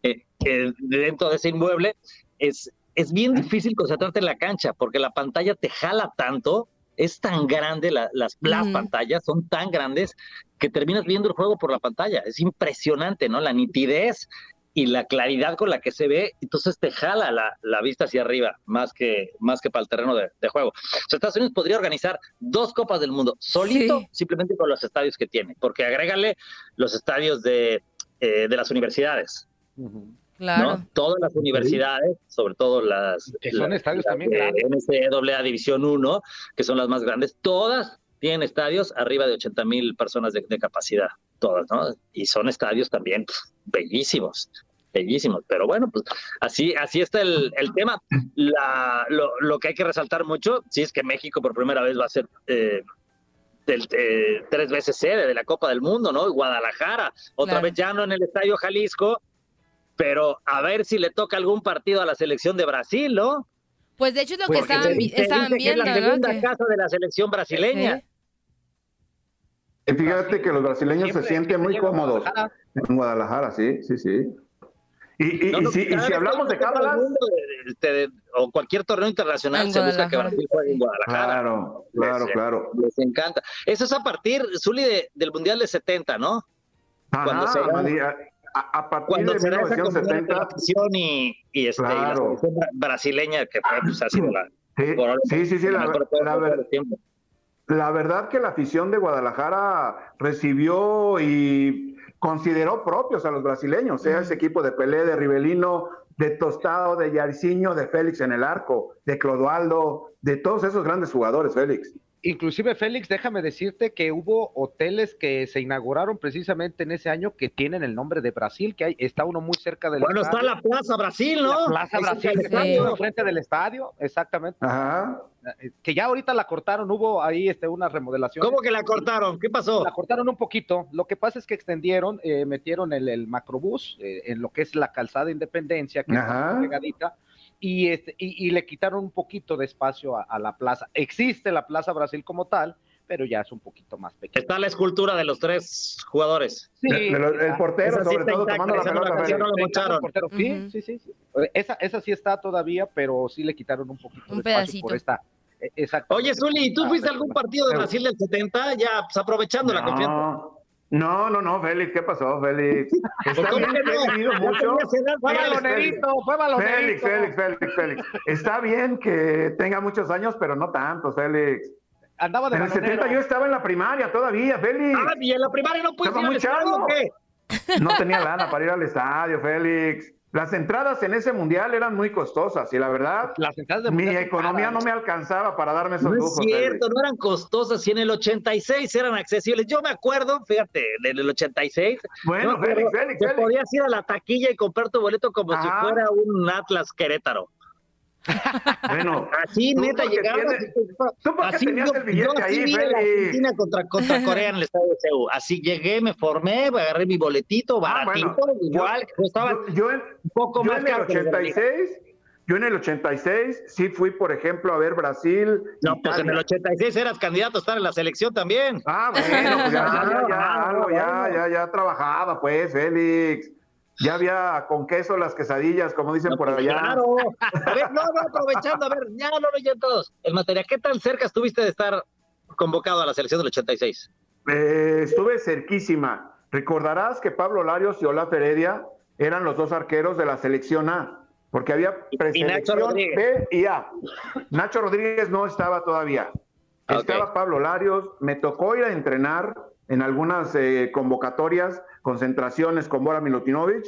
[SPEAKER 7] eh, eh, dentro de ese inmueble, es, es bien difícil concentrarte en la cancha, porque la pantalla te jala tanto, es tan grande, la- las, las pantallas son tan grandes que terminas viendo el juego por la pantalla. Es impresionante, ¿no? La nitidez y la claridad con la que se ve, entonces te jala la, la vista hacia arriba, más que, más que para el terreno de, de juego. O sea, Estados Unidos podría organizar dos Copas del Mundo solito,
[SPEAKER 8] Sí.
[SPEAKER 7] simplemente con los estadios que tiene, porque agrégale los estadios de, eh, de las universidades.
[SPEAKER 8] Claro.
[SPEAKER 7] ¿no? Todas las universidades, sobre todo las,
[SPEAKER 6] Que son
[SPEAKER 7] las-
[SPEAKER 6] estadios
[SPEAKER 7] las
[SPEAKER 6] también
[SPEAKER 7] de
[SPEAKER 6] grandes.
[SPEAKER 7] NCAA División 1, que son las más grandes, todas tienen estadios arriba de 80 mil personas de, de capacidad, todas, ¿no? Y son estadios también pf, bellísimos, bellísimos. Pero bueno, pues así, así está el, el tema. La, lo, lo que hay que resaltar mucho, sí es que México por primera vez va a ser... eh, del, eh, tres veces sede de la Copa del Mundo, ¿no? Y Guadalajara, otra
[SPEAKER 8] Claro.
[SPEAKER 7] vez ya no en el Estadio Jalisco, pero a ver si le toca algún partido a la selección de Brasil, ¿no?
[SPEAKER 8] Pues de hecho es lo que estaban,
[SPEAKER 7] se- se
[SPEAKER 8] estaban
[SPEAKER 7] dice que es
[SPEAKER 8] viendo,
[SPEAKER 7] la segunda casa de la selección brasileña.
[SPEAKER 8] Sí.
[SPEAKER 9] Y fíjate que los brasileños
[SPEAKER 6] Siempre-
[SPEAKER 9] se sienten muy cómodos
[SPEAKER 6] Guadalajara.
[SPEAKER 9] en Guadalajara, sí, sí, sí. Y, y-
[SPEAKER 7] No,
[SPEAKER 9] y
[SPEAKER 7] no,
[SPEAKER 9] si, y hablamos de cábalas,
[SPEAKER 7] este, de- o cualquier torneo internacional se busca que. Brasil juegue en Guadalajara.
[SPEAKER 9] claro, claro,
[SPEAKER 7] Les-
[SPEAKER 9] claro.
[SPEAKER 7] Les encanta. Eso es a partir, Zuli, de- del Mundial de 70, ¿no? Cuando
[SPEAKER 9] Ajá,
[SPEAKER 7] se da-
[SPEAKER 9] Madi, a, a- partir
[SPEAKER 7] Cuando
[SPEAKER 9] de
[SPEAKER 7] se da esa comunión entre la
[SPEAKER 9] 1970,
[SPEAKER 7] afición y, y, este, y la
[SPEAKER 9] Claro.
[SPEAKER 7] selección bra- brasileña, que fue, pues, ha sido la,
[SPEAKER 9] sí, sí, sí, sí, la, la ver-. La verdad que la afición de Guadalajara recibió y consideró propios a los brasileños, sea ese equipo de Pelé, de Rivelino, de Tostado, de Yariciño, de Félix en el arco, de Clodoaldo, de todos esos grandes jugadores, Félix.
[SPEAKER 6] Inclusive, Félix, déjame decirte que hubo hoteles que se inauguraron precisamente en ese año que tienen el nombre de Brasil, que hay, está uno muy cerca del
[SPEAKER 7] Bueno, está la Plaza Brasil, ¿no?
[SPEAKER 6] La Plaza Brasil,
[SPEAKER 7] el
[SPEAKER 6] está frente del estadio, exactamente. Eh, Que ya ahorita la cortaron, hubo ahí este, una remodelación.
[SPEAKER 7] ¿Cómo que la cortaron? ¿Qué pasó?
[SPEAKER 6] La cortaron un poquito. Lo que pasa es que extendieron, eh, metieron el, el macrobús eh, en lo que es la calzada Independencia, que
[SPEAKER 9] Ajá.
[SPEAKER 6] está pegadita, y, este, y, y le quitaron un poquito de espacio a, a la plaza. Existe la Plaza Brasil como tal, pero ya es un poquito más pequeña.
[SPEAKER 7] Está la escultura de los tres jugadores.
[SPEAKER 6] Sí,
[SPEAKER 9] De- de los- el portero,
[SPEAKER 6] esa sí
[SPEAKER 9] sobre todo, tomando la
[SPEAKER 6] no
[SPEAKER 9] pelota,
[SPEAKER 6] esa
[SPEAKER 9] Félix.
[SPEAKER 6] no la mocharon.
[SPEAKER 9] Portero,
[SPEAKER 6] Sí, sí, sí, sí. Esa, esa sí está todavía, pero sí le quitaron un poquito
[SPEAKER 8] Un
[SPEAKER 6] de espacio
[SPEAKER 8] pedacito.
[SPEAKER 6] por esta. Exacto.
[SPEAKER 7] Oye, Zuli, ¿tú fuiste a algún partido de Brasil del 70? Ya, pues aprovechando la confianza.
[SPEAKER 9] No, no, no, Félix, ¿qué pasó, Félix? Está
[SPEAKER 7] ¿Cómo
[SPEAKER 9] bien
[SPEAKER 7] no?
[SPEAKER 9] mucho.
[SPEAKER 7] fue
[SPEAKER 9] Félix,
[SPEAKER 6] balonerito, fue
[SPEAKER 9] Félix,
[SPEAKER 6] balonerito.
[SPEAKER 9] Félix, Félix, Félix, Está bien que tenga muchos años, pero no tantos, Félix.
[SPEAKER 6] Andaba de
[SPEAKER 9] En el
[SPEAKER 6] balonero.
[SPEAKER 9] 70 yo estaba en la primaria todavía, Félix.
[SPEAKER 7] Ah, y en la primaria no
[SPEAKER 9] Estaba
[SPEAKER 7] ir al estadio. ¿o qué?
[SPEAKER 9] No tenía lana para ir al estadio, Félix. Las entradas en ese mundial eran muy costosas y la verdad,
[SPEAKER 6] Las entradas de
[SPEAKER 9] mi economía no me alcanzaba para darme esos
[SPEAKER 7] No es
[SPEAKER 9] lujos.
[SPEAKER 7] cierto,
[SPEAKER 9] Félix.
[SPEAKER 7] no eran costosas y en el 86 eran accesibles. Yo me acuerdo, fíjate, en el 86,
[SPEAKER 9] Bueno, Félix, Félix, Félix.
[SPEAKER 7] podías ir a la taquilla y comprar tu boleto como si
[SPEAKER 9] Ajá.
[SPEAKER 7] fuera un Atlas Querétaro.
[SPEAKER 9] Bueno,
[SPEAKER 7] Así,
[SPEAKER 9] tú
[SPEAKER 7] neta,
[SPEAKER 9] tienes- tú porque
[SPEAKER 7] así
[SPEAKER 9] tenías
[SPEAKER 7] yo,
[SPEAKER 9] el billete
[SPEAKER 7] yo así
[SPEAKER 9] ahí,
[SPEAKER 7] la. Argentina contra, contra Corea en el estadio de Seúl. Así llegué, me formé, agarré mi boletito,
[SPEAKER 9] Ah,
[SPEAKER 7] baratito,
[SPEAKER 9] bueno,
[SPEAKER 7] igual,
[SPEAKER 9] yo-
[SPEAKER 7] costaba
[SPEAKER 9] yo-
[SPEAKER 7] un poco
[SPEAKER 9] yo
[SPEAKER 7] más
[SPEAKER 9] en el
[SPEAKER 7] caro que los de la liga.
[SPEAKER 9] 86, yo en el 86 sí fui, por ejemplo, a ver Brasil.
[SPEAKER 7] No, pues en el 86 eras candidato a estar en la selección también.
[SPEAKER 9] Ah, bueno, pues ya, ya, ya,
[SPEAKER 7] Ah,
[SPEAKER 9] ya,
[SPEAKER 7] bueno.
[SPEAKER 9] ya, ya trabajaba, pues, Félix. Ya había con queso las quesadillas, como dicen por allá.
[SPEAKER 7] Claro. A ver, no, no, aprovechando, a ver, ya no lo todos. El material, ¿qué tan cerca estuviste de estar convocado a la selección del 86?
[SPEAKER 9] Eh, estuve cerquísima. Recordarás que Pablo Larios y Olaf Heredia eran los dos arqueros de la selección A, porque había preselección. B y A. Nacho Rodríguez no estaba todavía.
[SPEAKER 7] Ok.
[SPEAKER 9] Estaba Pablo Larios, me tocó ir a entrenar en algunas eh, convocatorias, concentraciones con Bora Milutinovic,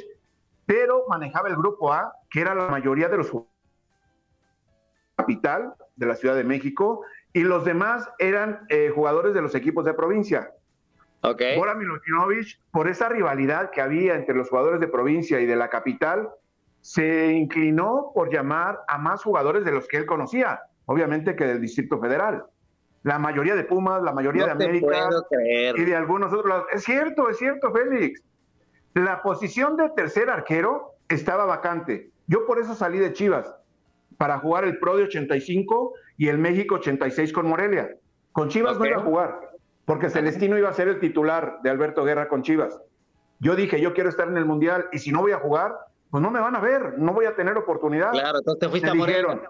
[SPEAKER 9] pero manejaba el grupo A, que era la mayoría de los jugadores capital de la Ciudad de México, y los demás eran eh, jugadores de los equipos de provincia.
[SPEAKER 7] Ok.
[SPEAKER 9] Bora Milutinovic, por esa rivalidad que había entre los jugadores de provincia y de la capital, se inclinó por llamar a más jugadores de los que él conocía, obviamente que del Distrito Federal. La mayoría de Pumas, la mayoría
[SPEAKER 7] No
[SPEAKER 9] de América y de algunos otros lados. Es cierto, es cierto, Félix. La posición de tercer arquero estaba vacante. Yo por eso salí de Chivas, para jugar el Pro de 85 y el México 86 con Morelia. Con Chivas no iba a jugar, porque Celestino iba a ser el titular de Alberto Guerra con Chivas. Yo dije, yo quiero estar en el Mundial y si no voy a jugar, pues no me van a ver, no voy a tener oportunidad.
[SPEAKER 7] Claro, entonces te fuiste
[SPEAKER 9] Me
[SPEAKER 7] a Morelia.
[SPEAKER 9] dijeron,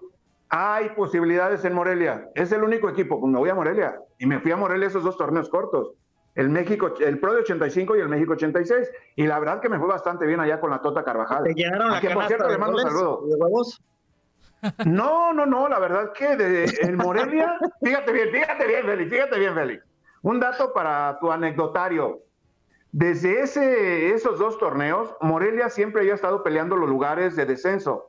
[SPEAKER 9] hay posibilidades en Morelia. Es el único equipo. Pues me voy a Morelia. Y me fui a Morelia esos dos torneos cortos. El México, el Pro de 85 y el México 86. Y la verdad que me fue bastante bien allá con la Tota Carvajal.
[SPEAKER 7] ¿Te llenaron la
[SPEAKER 9] A quien, por cierto, le mando un saludo.
[SPEAKER 7] y de huevos?
[SPEAKER 9] No, no, no, la verdad que de, el Morelia, fíjate bien, fíjate bien, Félix, fíjate bien, Félix. Un dato para tu anecdotario. Desde ese, esos dos torneos, Morelia siempre había estado peleando los lugares de descenso.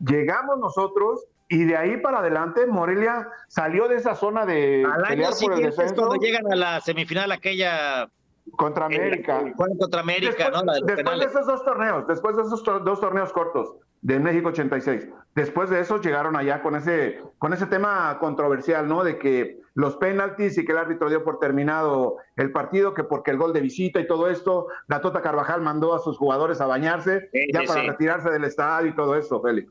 [SPEAKER 9] Llegamos nosotros y de ahí para adelante Morelia salió de esa zona de
[SPEAKER 7] Al año siguiente es cuando llegan a la semifinal aquella...
[SPEAKER 9] contra América.
[SPEAKER 7] eh, contra América,
[SPEAKER 9] Después,
[SPEAKER 7] ¿no? La de
[SPEAKER 9] esos dos torneos, después de esos dos torneos cortos de México 86, después de eso llegaron allá con ese, con ese tema controversial, ¿no? De que los penaltis y que el árbitro dio por terminado el partido, que porque el gol de visita y todo esto, la Tota Carvajal mandó a sus jugadores a bañarse
[SPEAKER 7] Sí,
[SPEAKER 9] ya
[SPEAKER 7] sí,
[SPEAKER 9] para
[SPEAKER 7] sí.
[SPEAKER 9] retirarse del estadio y todo eso, Félix.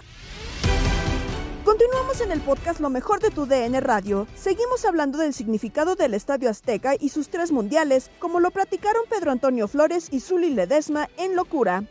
[SPEAKER 1] Continuamos en el podcast Lo mejor de tu DN Radio. Seguimos hablando del significado del Estadio Azteca y sus tres mundiales, como lo platicaron Pedro Antonio Flores y Zuli Ledesma en Locura.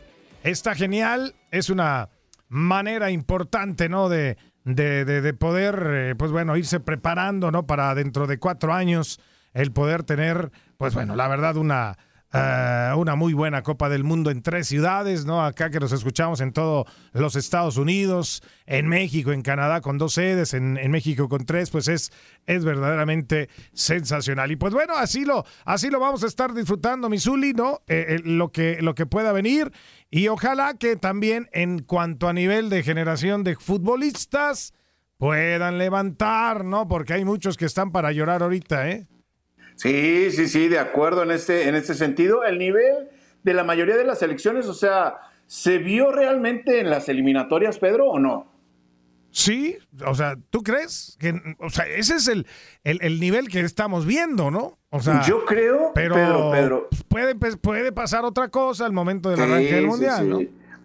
[SPEAKER 10] Está genial, es una manera importante, ¿no? De, de, de, de poder, eh, pues bueno, irse preparando, ¿no? Para dentro de cuatro años el poder tener, pues bueno, la verdad, una Uh, una muy buena Copa del Mundo en tres ciudades, ¿no? Acá que nos escuchamos en todos los Estados Unidos, en México, en Canadá con dos sedes, en, en, México con tres, pues es, es verdaderamente sensacional. Y pues bueno, así lo, así lo vamos a estar disfrutando, Misuli, ¿no? Eh, eh, lo, que, lo que pueda venir. Y ojalá que también en cuanto a nivel de generación de futbolistas puedan levantar, ¿no? Porque hay muchos que están para llorar ahorita, ¿eh?
[SPEAKER 9] Sí, sí, sí, de acuerdo en este, en este sentido. El nivel de la mayoría de las elecciones, o sea, ¿se vio realmente en las eliminatorias, Pedro, o no?
[SPEAKER 10] Sí, o sea, ¿tú crees? que O sea, ese es el, el, el nivel que estamos viendo, ¿no? O sea,
[SPEAKER 9] yo creo,
[SPEAKER 10] pero
[SPEAKER 9] Pedro, Pedro.
[SPEAKER 10] Puede, puede pasar otra cosa al momento del sí, arranque del Mundial,
[SPEAKER 9] sí, sí.
[SPEAKER 10] ¿no?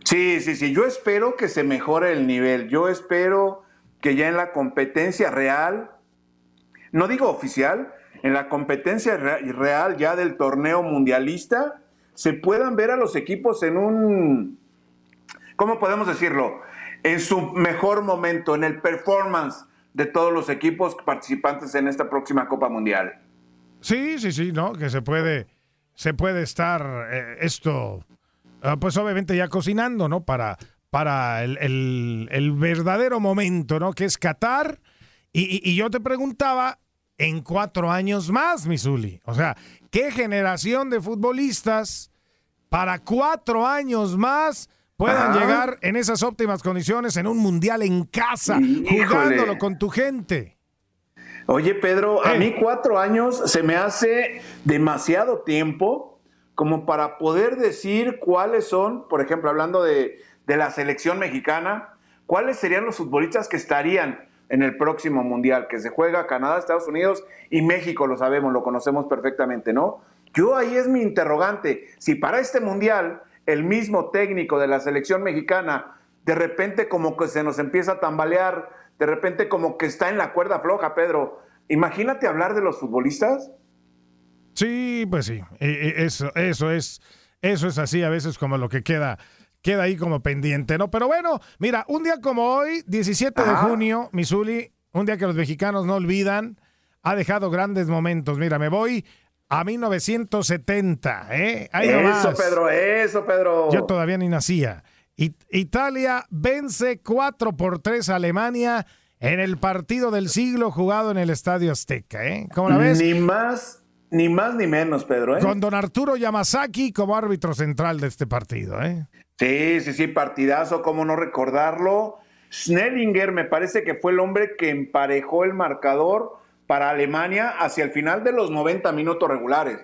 [SPEAKER 9] Sí, sí, sí. Yo espero que se mejore el nivel. Yo espero que ya en la competencia real, no digo oficial, en la competencia real ya del torneo mundialista, se puedan ver a los equipos en un, ¿cómo podemos decirlo? En su mejor momento, en el performance de todos los equipos participantes en esta próxima Copa Mundial.
[SPEAKER 10] Sí, sí, sí, ¿no? Que se puede, se puede estar eh, esto, uh, pues obviamente ya cocinando, ¿no? Para, para el, el, verdadero momento, ¿no? Que es Qatar. Y yo te preguntaba, en cuatro años más, Misuli. O sea, ¿qué generación de futbolistas para cuatro años más puedan
[SPEAKER 9] Ajá.
[SPEAKER 10] llegar en esas óptimas condiciones en un mundial en casa,
[SPEAKER 9] Híjole.
[SPEAKER 10] jugándolo con tu gente?
[SPEAKER 9] Oye, Pedro, a
[SPEAKER 10] Eh.
[SPEAKER 9] mí cuatro años se me hace demasiado tiempo como para poder decir cuáles son, por ejemplo, hablando de, de la selección mexicana, cuáles serían los futbolistas que estarían en el próximo mundial que se juega Canadá, Estados Unidos y México, lo sabemos, lo conocemos perfectamente, ¿no? Yo ahí es mi interrogante. Si para este mundial el mismo técnico de la selección mexicana de repente como que se nos empieza a tambalear, de repente como que está en la cuerda floja, Pedro. Imagínate hablar de los futbolistas.
[SPEAKER 10] Sí, pues sí. E- e- Eso, eso es, eso es así a veces como lo que queda, queda ahí como pendiente, ¿no? Pero bueno, mira, un día como hoy, 17 de junio, Misuli, un día que los mexicanos no olvidan, ha dejado grandes momentos. Mira, me voy a 1970, ¿eh? Ahí
[SPEAKER 9] eso,
[SPEAKER 10] nomás.
[SPEAKER 9] Pedro, eso, Pedro.
[SPEAKER 10] Yo todavía ni nacía. It- Italia vence 4 por 3 a Alemania en el partido del siglo jugado en el Estadio Azteca, ¿eh? ¿Cómo la ves?
[SPEAKER 9] Ni más, ni más ni menos, Pedro. ¿eh?
[SPEAKER 10] Con don Arturo Yamazaki como árbitro central de este partido, ¿eh?
[SPEAKER 9] Sí, sí, sí, partidazo, cómo no recordarlo. Schnellinger me parece que fue el hombre que emparejó el marcador para Alemania hacia el final de los 90 minutos regulares.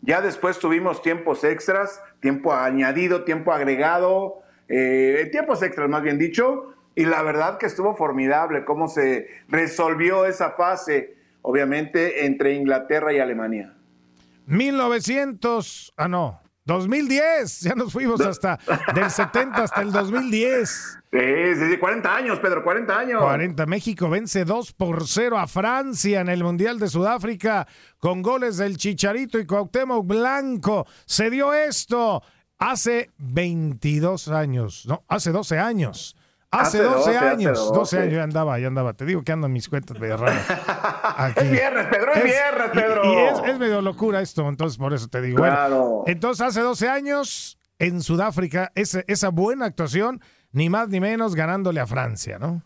[SPEAKER 9] Ya después tuvimos tiempos extras, tiempo añadido, tiempo agregado, eh, tiempos extras más bien dicho, y la verdad que estuvo formidable cómo se resolvió esa fase, obviamente, entre Inglaterra y Alemania.
[SPEAKER 10] 1900, ah no, 2010, ya nos fuimos hasta del 70 hasta el 2010.
[SPEAKER 9] Sí, sí, sí, 40 años, Pedro, 40 años.
[SPEAKER 10] 40, México vence 2 por 0 a Francia en el Mundial de Sudáfrica con goles del Chicharito y Cuauhtémoc Blanco. Se dio esto hace 22 años, no, hace 12 años. Hace,
[SPEAKER 9] Hace
[SPEAKER 10] 12,
[SPEAKER 9] 12, hace
[SPEAKER 10] años, 12.
[SPEAKER 9] 12.
[SPEAKER 10] años, ya andaba, ya andaba. Te digo que andan mis cuentas medio raras.
[SPEAKER 9] Es viernes, Pedro, es, viernes, Pedro.
[SPEAKER 10] Y, es, es medio locura esto, entonces por eso te digo. Bueno,
[SPEAKER 9] Claro.
[SPEAKER 10] entonces hace 12 años en Sudáfrica, esa buena actuación, ni más ni menos ganándole a Francia, ¿no?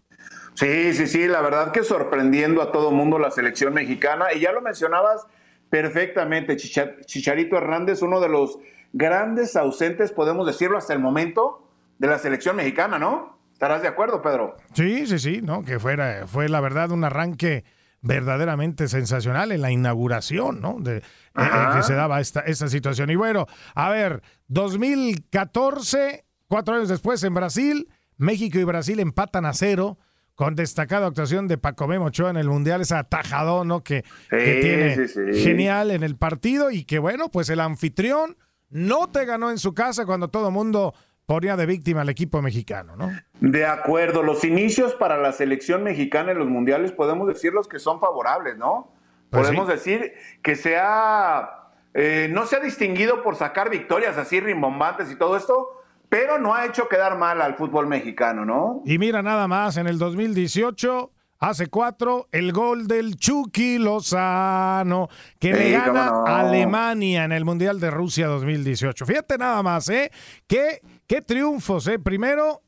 [SPEAKER 9] Sí, sí, sí, la verdad que sorprendiendo a todo mundo la selección mexicana. Y ya lo mencionabas perfectamente, Chicha- Chicharito Hernández, uno de los grandes ausentes, podemos decirlo hasta el momento, de la selección mexicana, ¿no? ¿Estarás de acuerdo, Pedro?
[SPEAKER 10] Sí, sí, sí, ¿no? Que fuera, fue la verdad un arranque verdaderamente sensacional en la inauguración, ¿no? De, eh, eh, que se daba esta, esta situación. Y bueno, a ver, 2014, cuatro años después en Brasil, México y Brasil empatan a cero con destacada actuación de Paco Memo Ochoa en el Mundial, ese atajadón, ¿no? Que, tiene
[SPEAKER 9] sí, sí.
[SPEAKER 10] genial en el partido y que bueno, pues el anfitrión no te ganó en su casa cuando todo mundo ponía de víctima al equipo mexicano, ¿no?
[SPEAKER 9] De acuerdo, los inicios para la selección mexicana en los mundiales podemos decir los que son favorables, ¿no?
[SPEAKER 10] Pues
[SPEAKER 9] podemos
[SPEAKER 10] sí.
[SPEAKER 9] decir que se ha, eh, no se ha distinguido por sacar victorias así rimbombantes y todo esto, pero no ha hecho quedar mal al fútbol mexicano, ¿no?
[SPEAKER 10] Y mira nada más, en el 2018, hace cuatro, el gol del Chucky Lozano, que le
[SPEAKER 9] Sí,
[SPEAKER 10] gana
[SPEAKER 9] no.
[SPEAKER 10] a Alemania en el Mundial de Rusia 2018. Fíjate nada más, ¿eh? Qué, qué triunfos, ¿eh? Primero,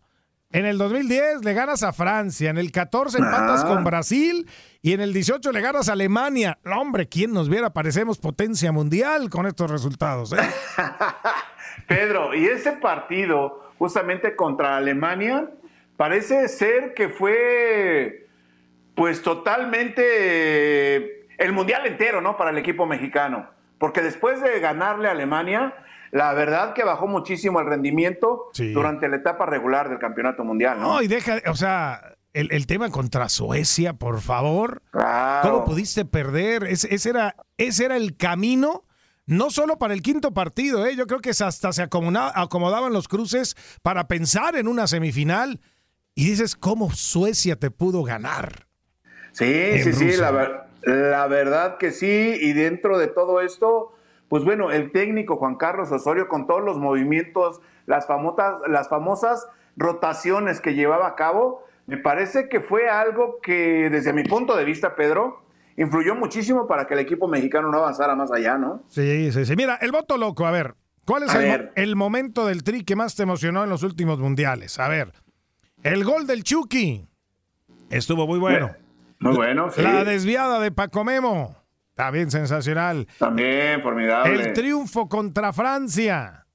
[SPEAKER 10] en el 2010 le ganas a Francia, en el 14 empatas con Brasil y en el 18 le ganas a Alemania. No, hombre, ¿quién nos viera? Parecemos potencia mundial con estos resultados, ¿eh?
[SPEAKER 9] Pedro, y ese partido justamente contra Alemania parece ser que fue pues totalmente eh, el mundial entero, ¿no? Para el equipo mexicano, porque después de ganarle a Alemania, la verdad que bajó muchísimo el rendimiento
[SPEAKER 10] Sí.
[SPEAKER 9] durante la etapa regular del campeonato mundial, ¿no?
[SPEAKER 10] No, y deja, o sea, el, el tema contra Suecia, por favor.
[SPEAKER 9] Claro.
[SPEAKER 10] ¿Cómo pudiste perder? Ese, ese era, ese era el camino, no solo para el quinto partido, ¿eh? yo creo que hasta se acomodaban los cruces para pensar en una semifinal. Y dices, ¿cómo Suecia te pudo ganar?
[SPEAKER 9] Sí, sí, sí, la, ver- la verdad que sí. Y dentro de todo esto, pues bueno, el técnico Juan Carlos Osorio con todos los movimientos, las famosas, las famosas rotaciones que llevaba a cabo, me parece que fue algo que desde mi punto de vista, Pedro, influyó muchísimo para que el equipo mexicano no avanzara más allá, ¿no?
[SPEAKER 10] Sí, sí, sí. Mira, el voto loco, a ver, ¿cuál es el,
[SPEAKER 9] ver.
[SPEAKER 10] el momento del tri que más te emocionó en los últimos mundiales? A ver, el gol del Chucky estuvo muy bueno.
[SPEAKER 9] Muy bueno, sí.
[SPEAKER 10] La desviada de Paco Memo, también sensacional.
[SPEAKER 9] También formidable.
[SPEAKER 10] El triunfo contra Francia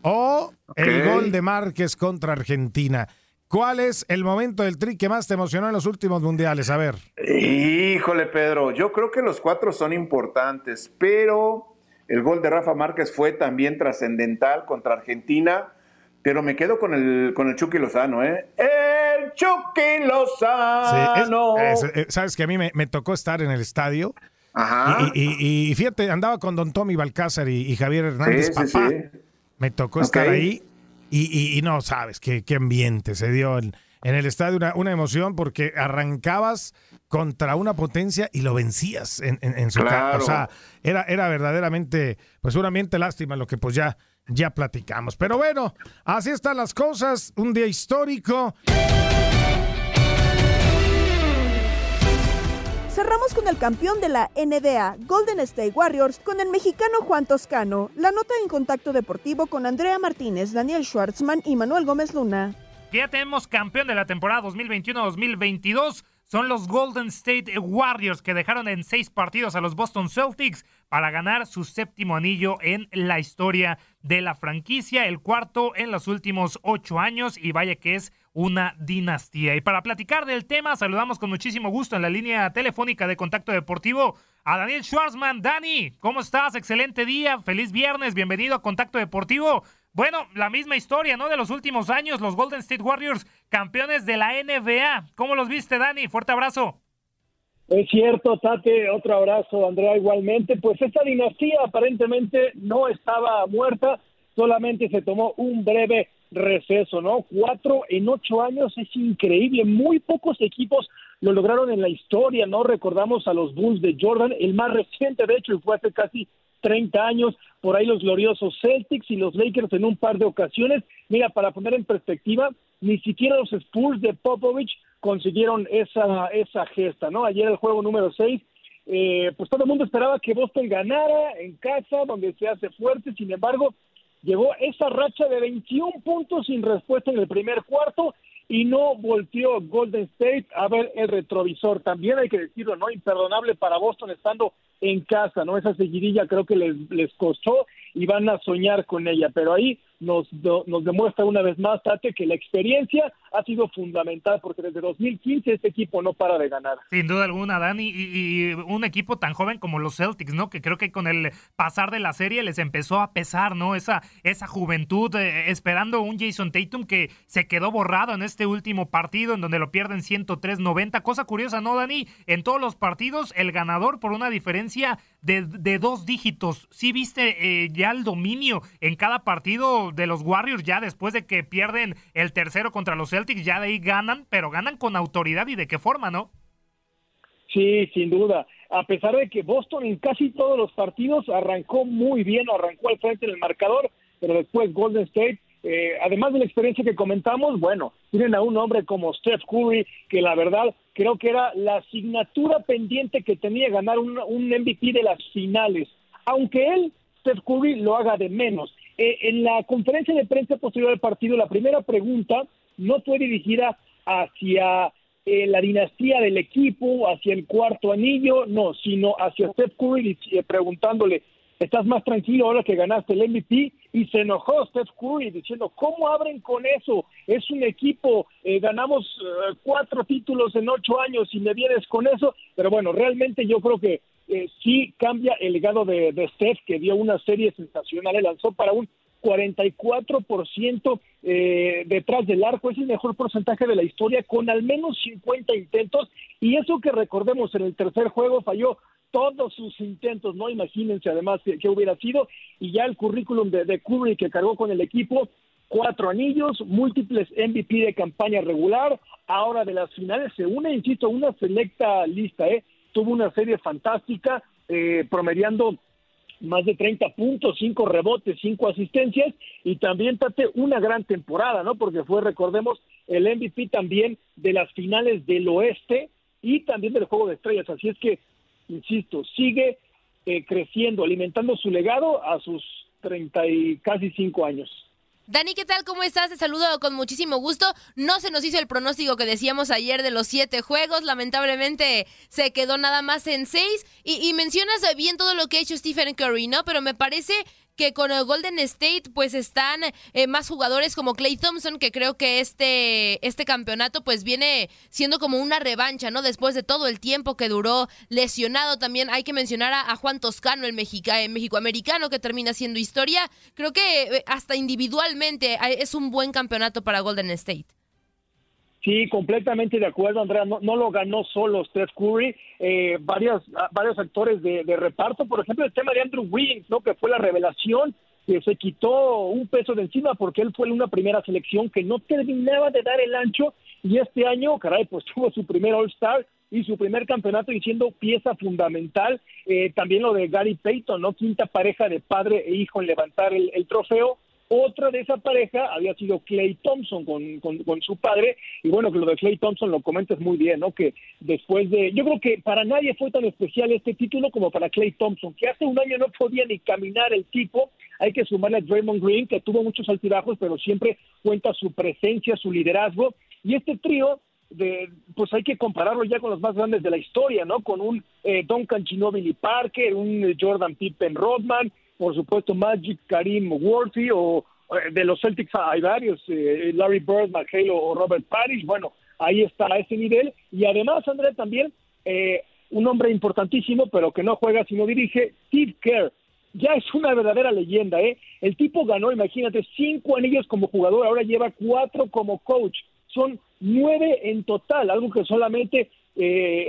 [SPEAKER 10] o el gol de Márquez contra Argentina. ¿Cuál es el momento del tri que más te emocionó en los últimos mundiales? A ver.
[SPEAKER 9] Híjole, Pedro, yo creo que los cuatro son importantes, pero el gol de Rafa Márquez fue también trascendental contra Argentina, pero me quedo con el, con el Chucky Lozano, ¿eh? ¡El Chucky
[SPEAKER 10] Sí, es-
[SPEAKER 9] Lozano!
[SPEAKER 10] es- eh, Sabes que a mí me, me tocó estar en el estadio.
[SPEAKER 9] Ajá.
[SPEAKER 10] Y, y- y fíjate, andaba con Don Tommy Balcázar y, y Javier Hernández,
[SPEAKER 9] Sí, sí,
[SPEAKER 10] papá.
[SPEAKER 9] sí.
[SPEAKER 10] Me tocó
[SPEAKER 9] Ok.
[SPEAKER 10] estar ahí y, no sabes qué, qué ambiente se dio en, en el estadio, una, una emoción porque arrancabas contra una potencia y lo vencías en, en- en su
[SPEAKER 9] Claro.
[SPEAKER 10] O sea, era, era verdaderamente, pues un ambiente lástima lo que pues ya, ya platicamos. Pero bueno, así están las cosas, un día histórico.
[SPEAKER 1] Cerramos con el campeón de la NBA, Golden State Warriors, con el mexicano Juan Toscano. La nota en contacto deportivo con Andrea Martínez, Daniel Schwartzman y Manuel Gómez Luna.
[SPEAKER 11] ya tenemos campeón de la temporada 2021-2022. Son los Golden State Warriors que dejaron en seis partidos a los Boston Celtics para ganar su séptimo anillo en la historia de la franquicia, el cuarto en los últimos ocho años y vaya que es una dinastía. Y para platicar del tema, saludamos con muchísimo gusto en la línea telefónica de Contacto Deportivo a Daniel Schwarzman. Dani, ¿cómo estás? Excelente día, feliz viernes, bienvenido a Contacto Deportivo. Bueno, la misma historia, ¿no? De los últimos años, los Golden State Warriors, campeones de la NBA. ¿Cómo los viste, Dani? Fuerte abrazo.
[SPEAKER 12] Es cierto, Tate, otro abrazo, Andrea, igualmente. Pues esta dinastía aparentemente no estaba muerta, solamente se tomó un breve receso, ¿no? Cuatro en ocho años es increíble, muy pocos equipos lo lograron en la historia, ¿no? Recordamos a los Bulls de Jordan, el más reciente, de hecho, y fue hace casi 30 años, por ahí los gloriosos Celtics y los Lakers en un par de ocasiones. Mira, para poner en perspectiva, ni siquiera los Spurs de Popovich consiguieron esa, esa gesta, ¿no? Ayer el juego número 6, eh, pues todo el mundo esperaba que Boston ganara en casa, donde se hace fuerte, sin embargo, llegó esa racha de 21 puntos sin respuesta en el primer cuarto y no volteó Golden State a ver el retrovisor. También hay que decirlo, ¿no? Imperdonable para Boston estando en casa, ¿no? Esa seguidilla creo que les, les costó y van a soñar con ella, pero ahí nos, nos demuestra una vez más, Tate, que la experiencia ha sido fundamental porque desde 2015 este equipo no para de ganar.
[SPEAKER 11] Sin duda alguna, Dani, y, y un equipo tan joven como los Celtics, ¿no? Que creo que con el pasar de la serie les empezó a pesar, ¿no? Esa, esa juventud, eh, esperando un Jason Tatum que se quedó borrado en este último partido, en donde lo pierden 103-90. Cosa curiosa, ¿no, Dani? En todos los partidos, el ganador por una diferencia de, de dos dígitos. ¿Sí viste eh, ya el dominio en cada partido de los Warriors, ya después de que pierden el tercero contra los Celtics, ya de ahí ganan, pero ganan con autoridad y de qué forma, ¿no?
[SPEAKER 12] Sí, sin duda. A pesar de que Boston en casi todos los partidos arrancó muy bien, arrancó al frente en el marcador, pero después Golden State, eh, además de la experiencia que comentamos, bueno, tienen a un hombre como Steph Curry, que la verdad creo que era la asignatura pendiente que tenía ganar un, un MVP de las finales, aunque él, Steph Curry, lo haga de menos. Eh, en la conferencia de prensa posterior al partido, la primera pregunta no fue dirigida hacia eh, la dinastía del equipo, hacia el cuarto anillo, no, sino hacia Steph Curry eh, preguntándole, ¿estás más tranquilo ahora que ganaste el MVP? Y se enojó Steph Curry diciendo, ¿cómo abren con eso? Es un equipo, eh, ganamos cuatro títulos en ocho años y me vienes con eso. Pero bueno, realmente yo creo que sí cambia el legado de, de Steph, que dio una serie sensacional, lanzó para un 44% eh, detrás del arco, es el mejor porcentaje de la historia con al menos 50 intentos y eso que recordemos en el tercer juego falló todos sus intentos, no imagínense además que, hubiera sido y ya el currículum de, de Curry que cargó con el equipo cuatro anillos, múltiples MVP de campaña regular, ahora de las finales se une, insisto, una selecta lista, ¿eh? Tuvo una serie fantástica, eh, promediando más de 30 puntos, 5 rebotes, 5 asistencias y también Tate una gran temporada, ¿no? Porque fue, recordemos, el MVP también de las finales del oeste y también del juego de estrellas. Así es que, insisto, sigue eh, creciendo, alimentando su legado a sus 30 y casi 5 años.
[SPEAKER 8] Dani, ¿qué tal? ¿Cómo estás? Te saludo con muchísimo gusto. No se nos hizo el pronóstico que decíamos ayer de los siete juegos. Lamentablemente se quedó nada más en seis. Y, mencionas bien todo lo que ha hecho Stephen Curry, ¿no? Pero me parece que con el Golden State pues están eh, más jugadores como Clay Thompson, que creo que este, este campeonato pues viene siendo como una revancha, ¿no? Después de todo el tiempo que duró lesionado, también hay que mencionar a, Juan Toscano, el Mexica, eh, México-americano, que termina siendo historia. Creo que eh, hasta individualmente es un buen campeonato para Golden State.
[SPEAKER 12] Sí, completamente de acuerdo, Andrea. No, no lo ganó solo Steph Curry. Eh, varios, varios actores de, reparto, por ejemplo, el tema de Andrew Wiggins, ¿no? que fue la revelación, que se quitó un peso de encima porque él fue una primera selección que no terminaba de dar el ancho y este año, caray, pues tuvo su primer All-Star y su primer campeonato y siendo pieza fundamental. Eh, también lo de Gary Payton, ¿no? Quinta pareja de padre e hijo en levantar el trofeo. Otra de esa pareja había sido Clay Thompson con, con, su padre, y bueno, que lo de Clay Thompson lo comentas muy bien, ¿no? Que después de, yo creo que para nadie fue tan especial este título como para Clay Thompson, que hace un año no podía ni caminar el tipo, hay que sumarle a Draymond Green, que tuvo muchos altibajos, pero siempre cuenta su presencia, su liderazgo, y este trío de, pues hay que compararlo ya con los más grandes de la historia, ¿no? Con un eh, Duncan Ginobili Parker, un Jordan Pippen Rodman, por supuesto Magic, Karim Worthy o eh, de los Celtics hay varios, eh, Larry Bird, McHale o Robert Parrish, bueno, ahí está a ese nivel y además André también eh, un hombre importantísimo pero que no juega sino dirige, Steve Kerr, ya es una verdadera leyenda, ¿eh? El tipo ganó, imagínate, cinco anillos como jugador, ahora lleva cuatro como coach, son nueve en total, algo que solamente eh,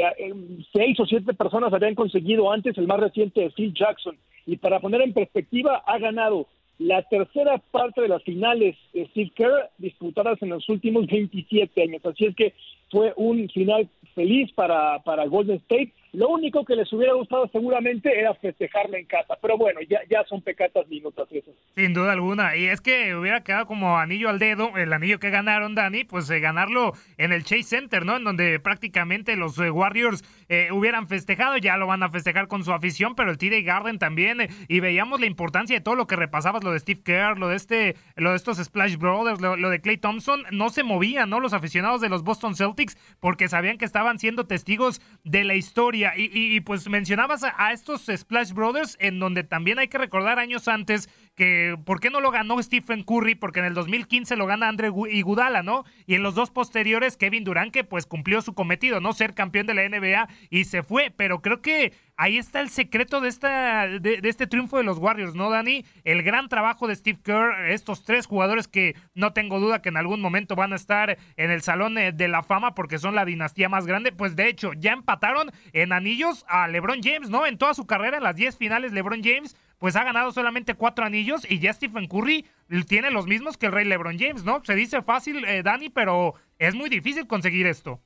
[SPEAKER 12] seis o siete personas habían conseguido antes, el más reciente Phil Jackson. Y para poner en perspectiva, ha ganado la tercera parte de las finales de Steve Kerr disputadas en los últimos 27 años. Así es que fue un final feliz para, para Golden State lo único que les hubiera gustado seguramente era festejarme en casa, pero bueno, ya, ya son pecatas minutos esos.
[SPEAKER 11] Sin duda alguna, y es que hubiera quedado como anillo al dedo, el anillo que ganaron, Dani, pues eh, ganarlo en el Chase Center, ¿no? En donde prácticamente los eh, Warriors eh, hubieran festejado, ya lo van a festejar con su afición, pero el TD Garden también, y veíamos la importancia de todo lo que repasabas, lo de Steve Kerr, lo de este, lo de estos Splash Brothers, lo, lo de Clay Thompson, no se movían, ¿no? Los aficionados de los Boston Celtics, porque sabían que estaban siendo testigos de la historia y, pues mencionabas a, estos Splash Brothers, en donde también hay que recordar años antes que, ¿por qué no lo ganó Stephen Curry? Porque en el 2015 lo gana Andre Iguodala, ¿no? Y en los dos posteriores, Kevin Durant, que pues cumplió su cometido, ¿no? Ser campeón de la NBA y se fue. Pero creo que ahí está el secreto de, esta, de, este triunfo de los Warriors, ¿no, Dani? El gran trabajo de Steve Kerr, estos tres jugadores que no tengo duda que en algún momento van a estar en el Salón de la Fama porque son la dinastía más grande. Pues de hecho, ya empataron en anillos a LeBron James, ¿no? En toda su carrera, en las 10 finales, LeBron James pues ha ganado solamente cuatro anillos y ya Stephen Curry tiene los mismos que el rey LeBron James, ¿no? Se dice fácil, eh, Dani, pero es muy difícil conseguir esto.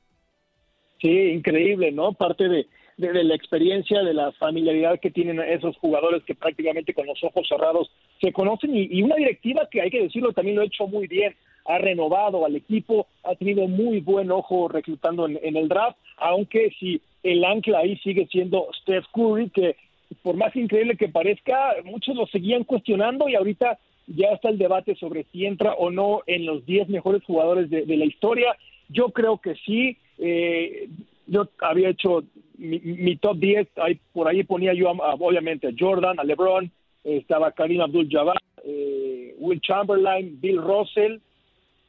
[SPEAKER 12] Sí, increíble, ¿no? Parte de, de, la experiencia, de la familiaridad que tienen esos jugadores que prácticamente con los ojos cerrados se conocen y, una directiva que hay que decirlo también lo ha hecho muy bien, ha renovado al equipo, ha tenido muy buen ojo reclutando en, el draft, aunque si el ancla ahí sigue siendo Steph Curry, que por más increíble que parezca, muchos lo seguían cuestionando y ahorita ya está el debate sobre si entra o no en los 10 mejores jugadores de, la historia. Yo creo que sí. Eh, yo había hecho mi, top 10, ahí, por ahí ponía yo obviamente a Jordan, a LeBron, estaba Karim Abdul-Jabbar, eh, Will Chamberlain, Bill Russell,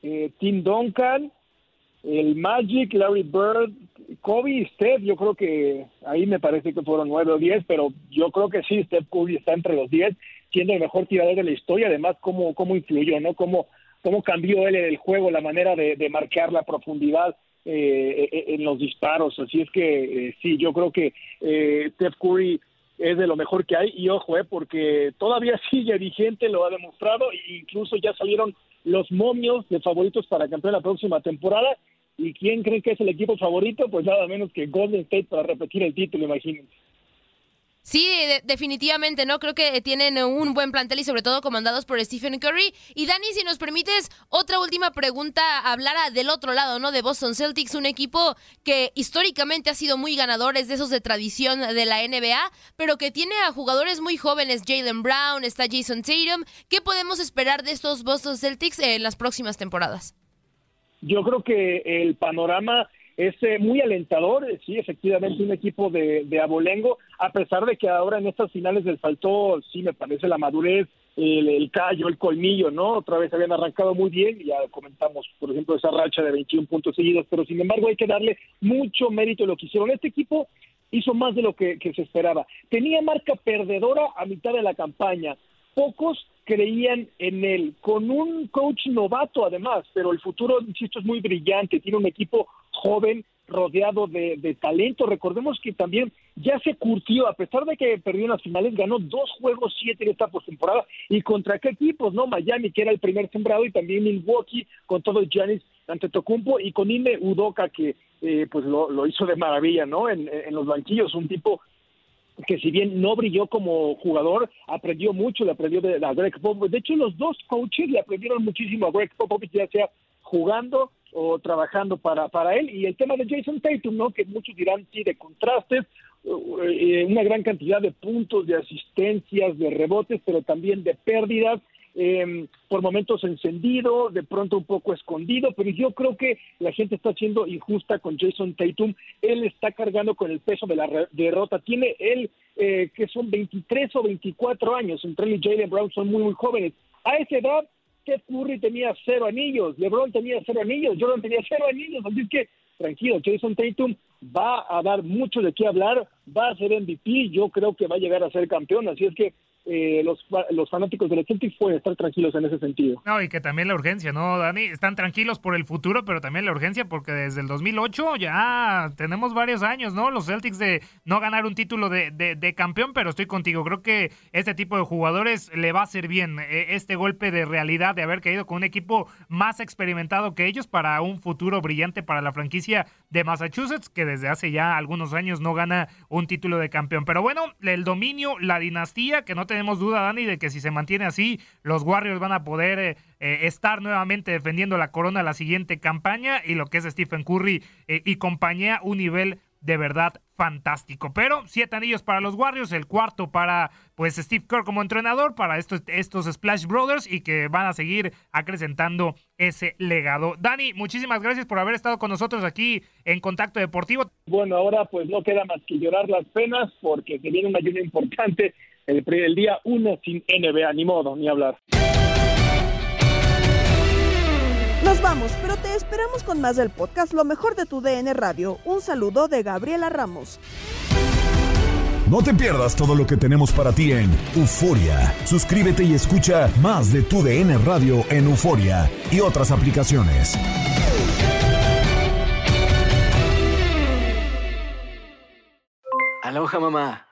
[SPEAKER 12] eh, Tim Duncan, el Magic, Larry Bird, Kobe y Steph, yo creo que ahí me parece que fueron 9 o 10, pero yo creo que sí, Steph Curry está entre los 10, siendo el mejor tirador de la historia, además cómo, cómo influyó, ¿no? Cómo, cómo cambió él el juego, la manera de marcar la profundidad, eh, eh, en los disparos. Así es que eh, sí, yo creo que eh, Steph Curry es de lo mejor que hay y ojo, eh, porque todavía sigue vigente, lo ha demostrado e incluso ya salieron los momios de favoritos para campeón la próxima temporada. ¿Y quién cree que es el equipo favorito? Pues nada menos que Golden State para repetir el título, imagínense.
[SPEAKER 8] Sí, definitivamente, ¿no? Creo que tienen un buen plantel y sobre todo comandados por Stephen Curry. Y Dani, si nos permites, otra última pregunta, hablar del otro lado, ¿no? De Boston Celtics, un equipo que históricamente ha sido muy ganador, es de esos de tradición de la NBA, pero que tiene a jugadores muy jóvenes, Jalen Brown, está Jason Tatum. ¿Qué podemos esperar de estos Boston Celtics en las próximas temporadas?
[SPEAKER 12] Yo creo que el panorama es eh, muy alentador, eh, sí, efectivamente un equipo de, abolengo, a pesar de que ahora en estas finales les faltó, sí, me parece la madurez, el, el, callo, el colmillo, ¿no? Otra vez habían arrancado muy bien, ya comentamos, por ejemplo, esa racha de 21 puntos seguidos, pero sin embargo hay que darle mucho mérito a lo que hicieron. Este equipo hizo más de lo que se esperaba. Tenía marca perdedora a mitad de la campaña. Pocos creían en él, con un coach novato además, pero el futuro, insisto, es muy brillante, tiene un equipo joven rodeado de, talento. Recordemos que también ya se curtió, a pesar de que perdió en las finales, ganó dos juegos, siete en esta postemporada. ¿Y contra qué equipos? no Miami, que era el primer sembrado, y también Milwaukee, con todo Giannis Antetokounmpo, y con Ime Udoka, que eh, pues lo, hizo de maravilla, ¿no? En, los banquillos, un tipo que si bien no brilló como jugador, aprendió mucho, le aprendió de, a Greg Popovich. De hecho, los dos coaches le aprendieron muchísimo a Greg Popovich, ya sea jugando o trabajando para, para él. Y el tema de Jason Tatum, ¿no? Que muchos dirán, sí, de contrastes, eh, una gran cantidad de puntos, de asistencias, de rebotes, pero también de pérdidas eh, por momentos encendido, de pronto un poco escondido, pero yo creo que la gente está siendo injusta con Jason Tatum. Él está cargando con el peso de la derrota. Tiene él, eh, que son 23 o 24 años, entre él y Jalen Brown son muy, muy jóvenes. A esa edad, Steph Curry tenía cero anillos, LeBron tenía cero anillos, Jordan tenía cero anillos, así que tranquilo, Jason Tatum va a dar mucho de qué hablar, va a ser MVP, yo creo que va a llegar a ser campeón, así es que eh, los, los fanáticos de los Celtics pueden estar tranquilos en ese sentido.
[SPEAKER 11] No, y que también la urgencia, ¿no, Dani? Están tranquilos por el futuro, pero también la urgencia porque desde el 2008 ya tenemos varios años, ¿no? Los Celtics de no ganar un título de, de, campeón, pero estoy contigo. Creo que este tipo de jugadores le va a hacer bien eh, este golpe de realidad de haber caído con un equipo más experimentado que ellos para un futuro brillante para la franquicia de Massachusetts, que desde hace ya algunos años no gana un título de campeón. Pero bueno, el dominio, la dinastía, que no tenemos duda, Dani, de que si se mantiene así, los Warriors van a poder eh, eh, estar nuevamente defendiendo la corona la siguiente campaña y lo que es Stephen Curry eh, y compañía, un nivel de verdad fantástico. Pero siete anillos para los Warriors, el cuarto para pues Steve Kerr como entrenador, para estos, estos Splash Brothers y que van a seguir acrecentando ese legado. Dani, muchísimas gracias por haber estado con nosotros aquí en Contacto Deportivo.
[SPEAKER 12] Bueno, ahora pues no queda más que llorar las penas porque se viene una ayuda importante el, el día uno sin NBA, ni modo, ni hablar.
[SPEAKER 1] Nos vamos, pero te esperamos con más del podcast Lo mejor de tu DN Radio. Un saludo de Gabriela Ramos.
[SPEAKER 13] No te pierdas todo lo que tenemos para ti en Euforia. Suscríbete y escucha más de tu DN Radio en Euforia y otras aplicaciones.
[SPEAKER 14] Aloha mamá.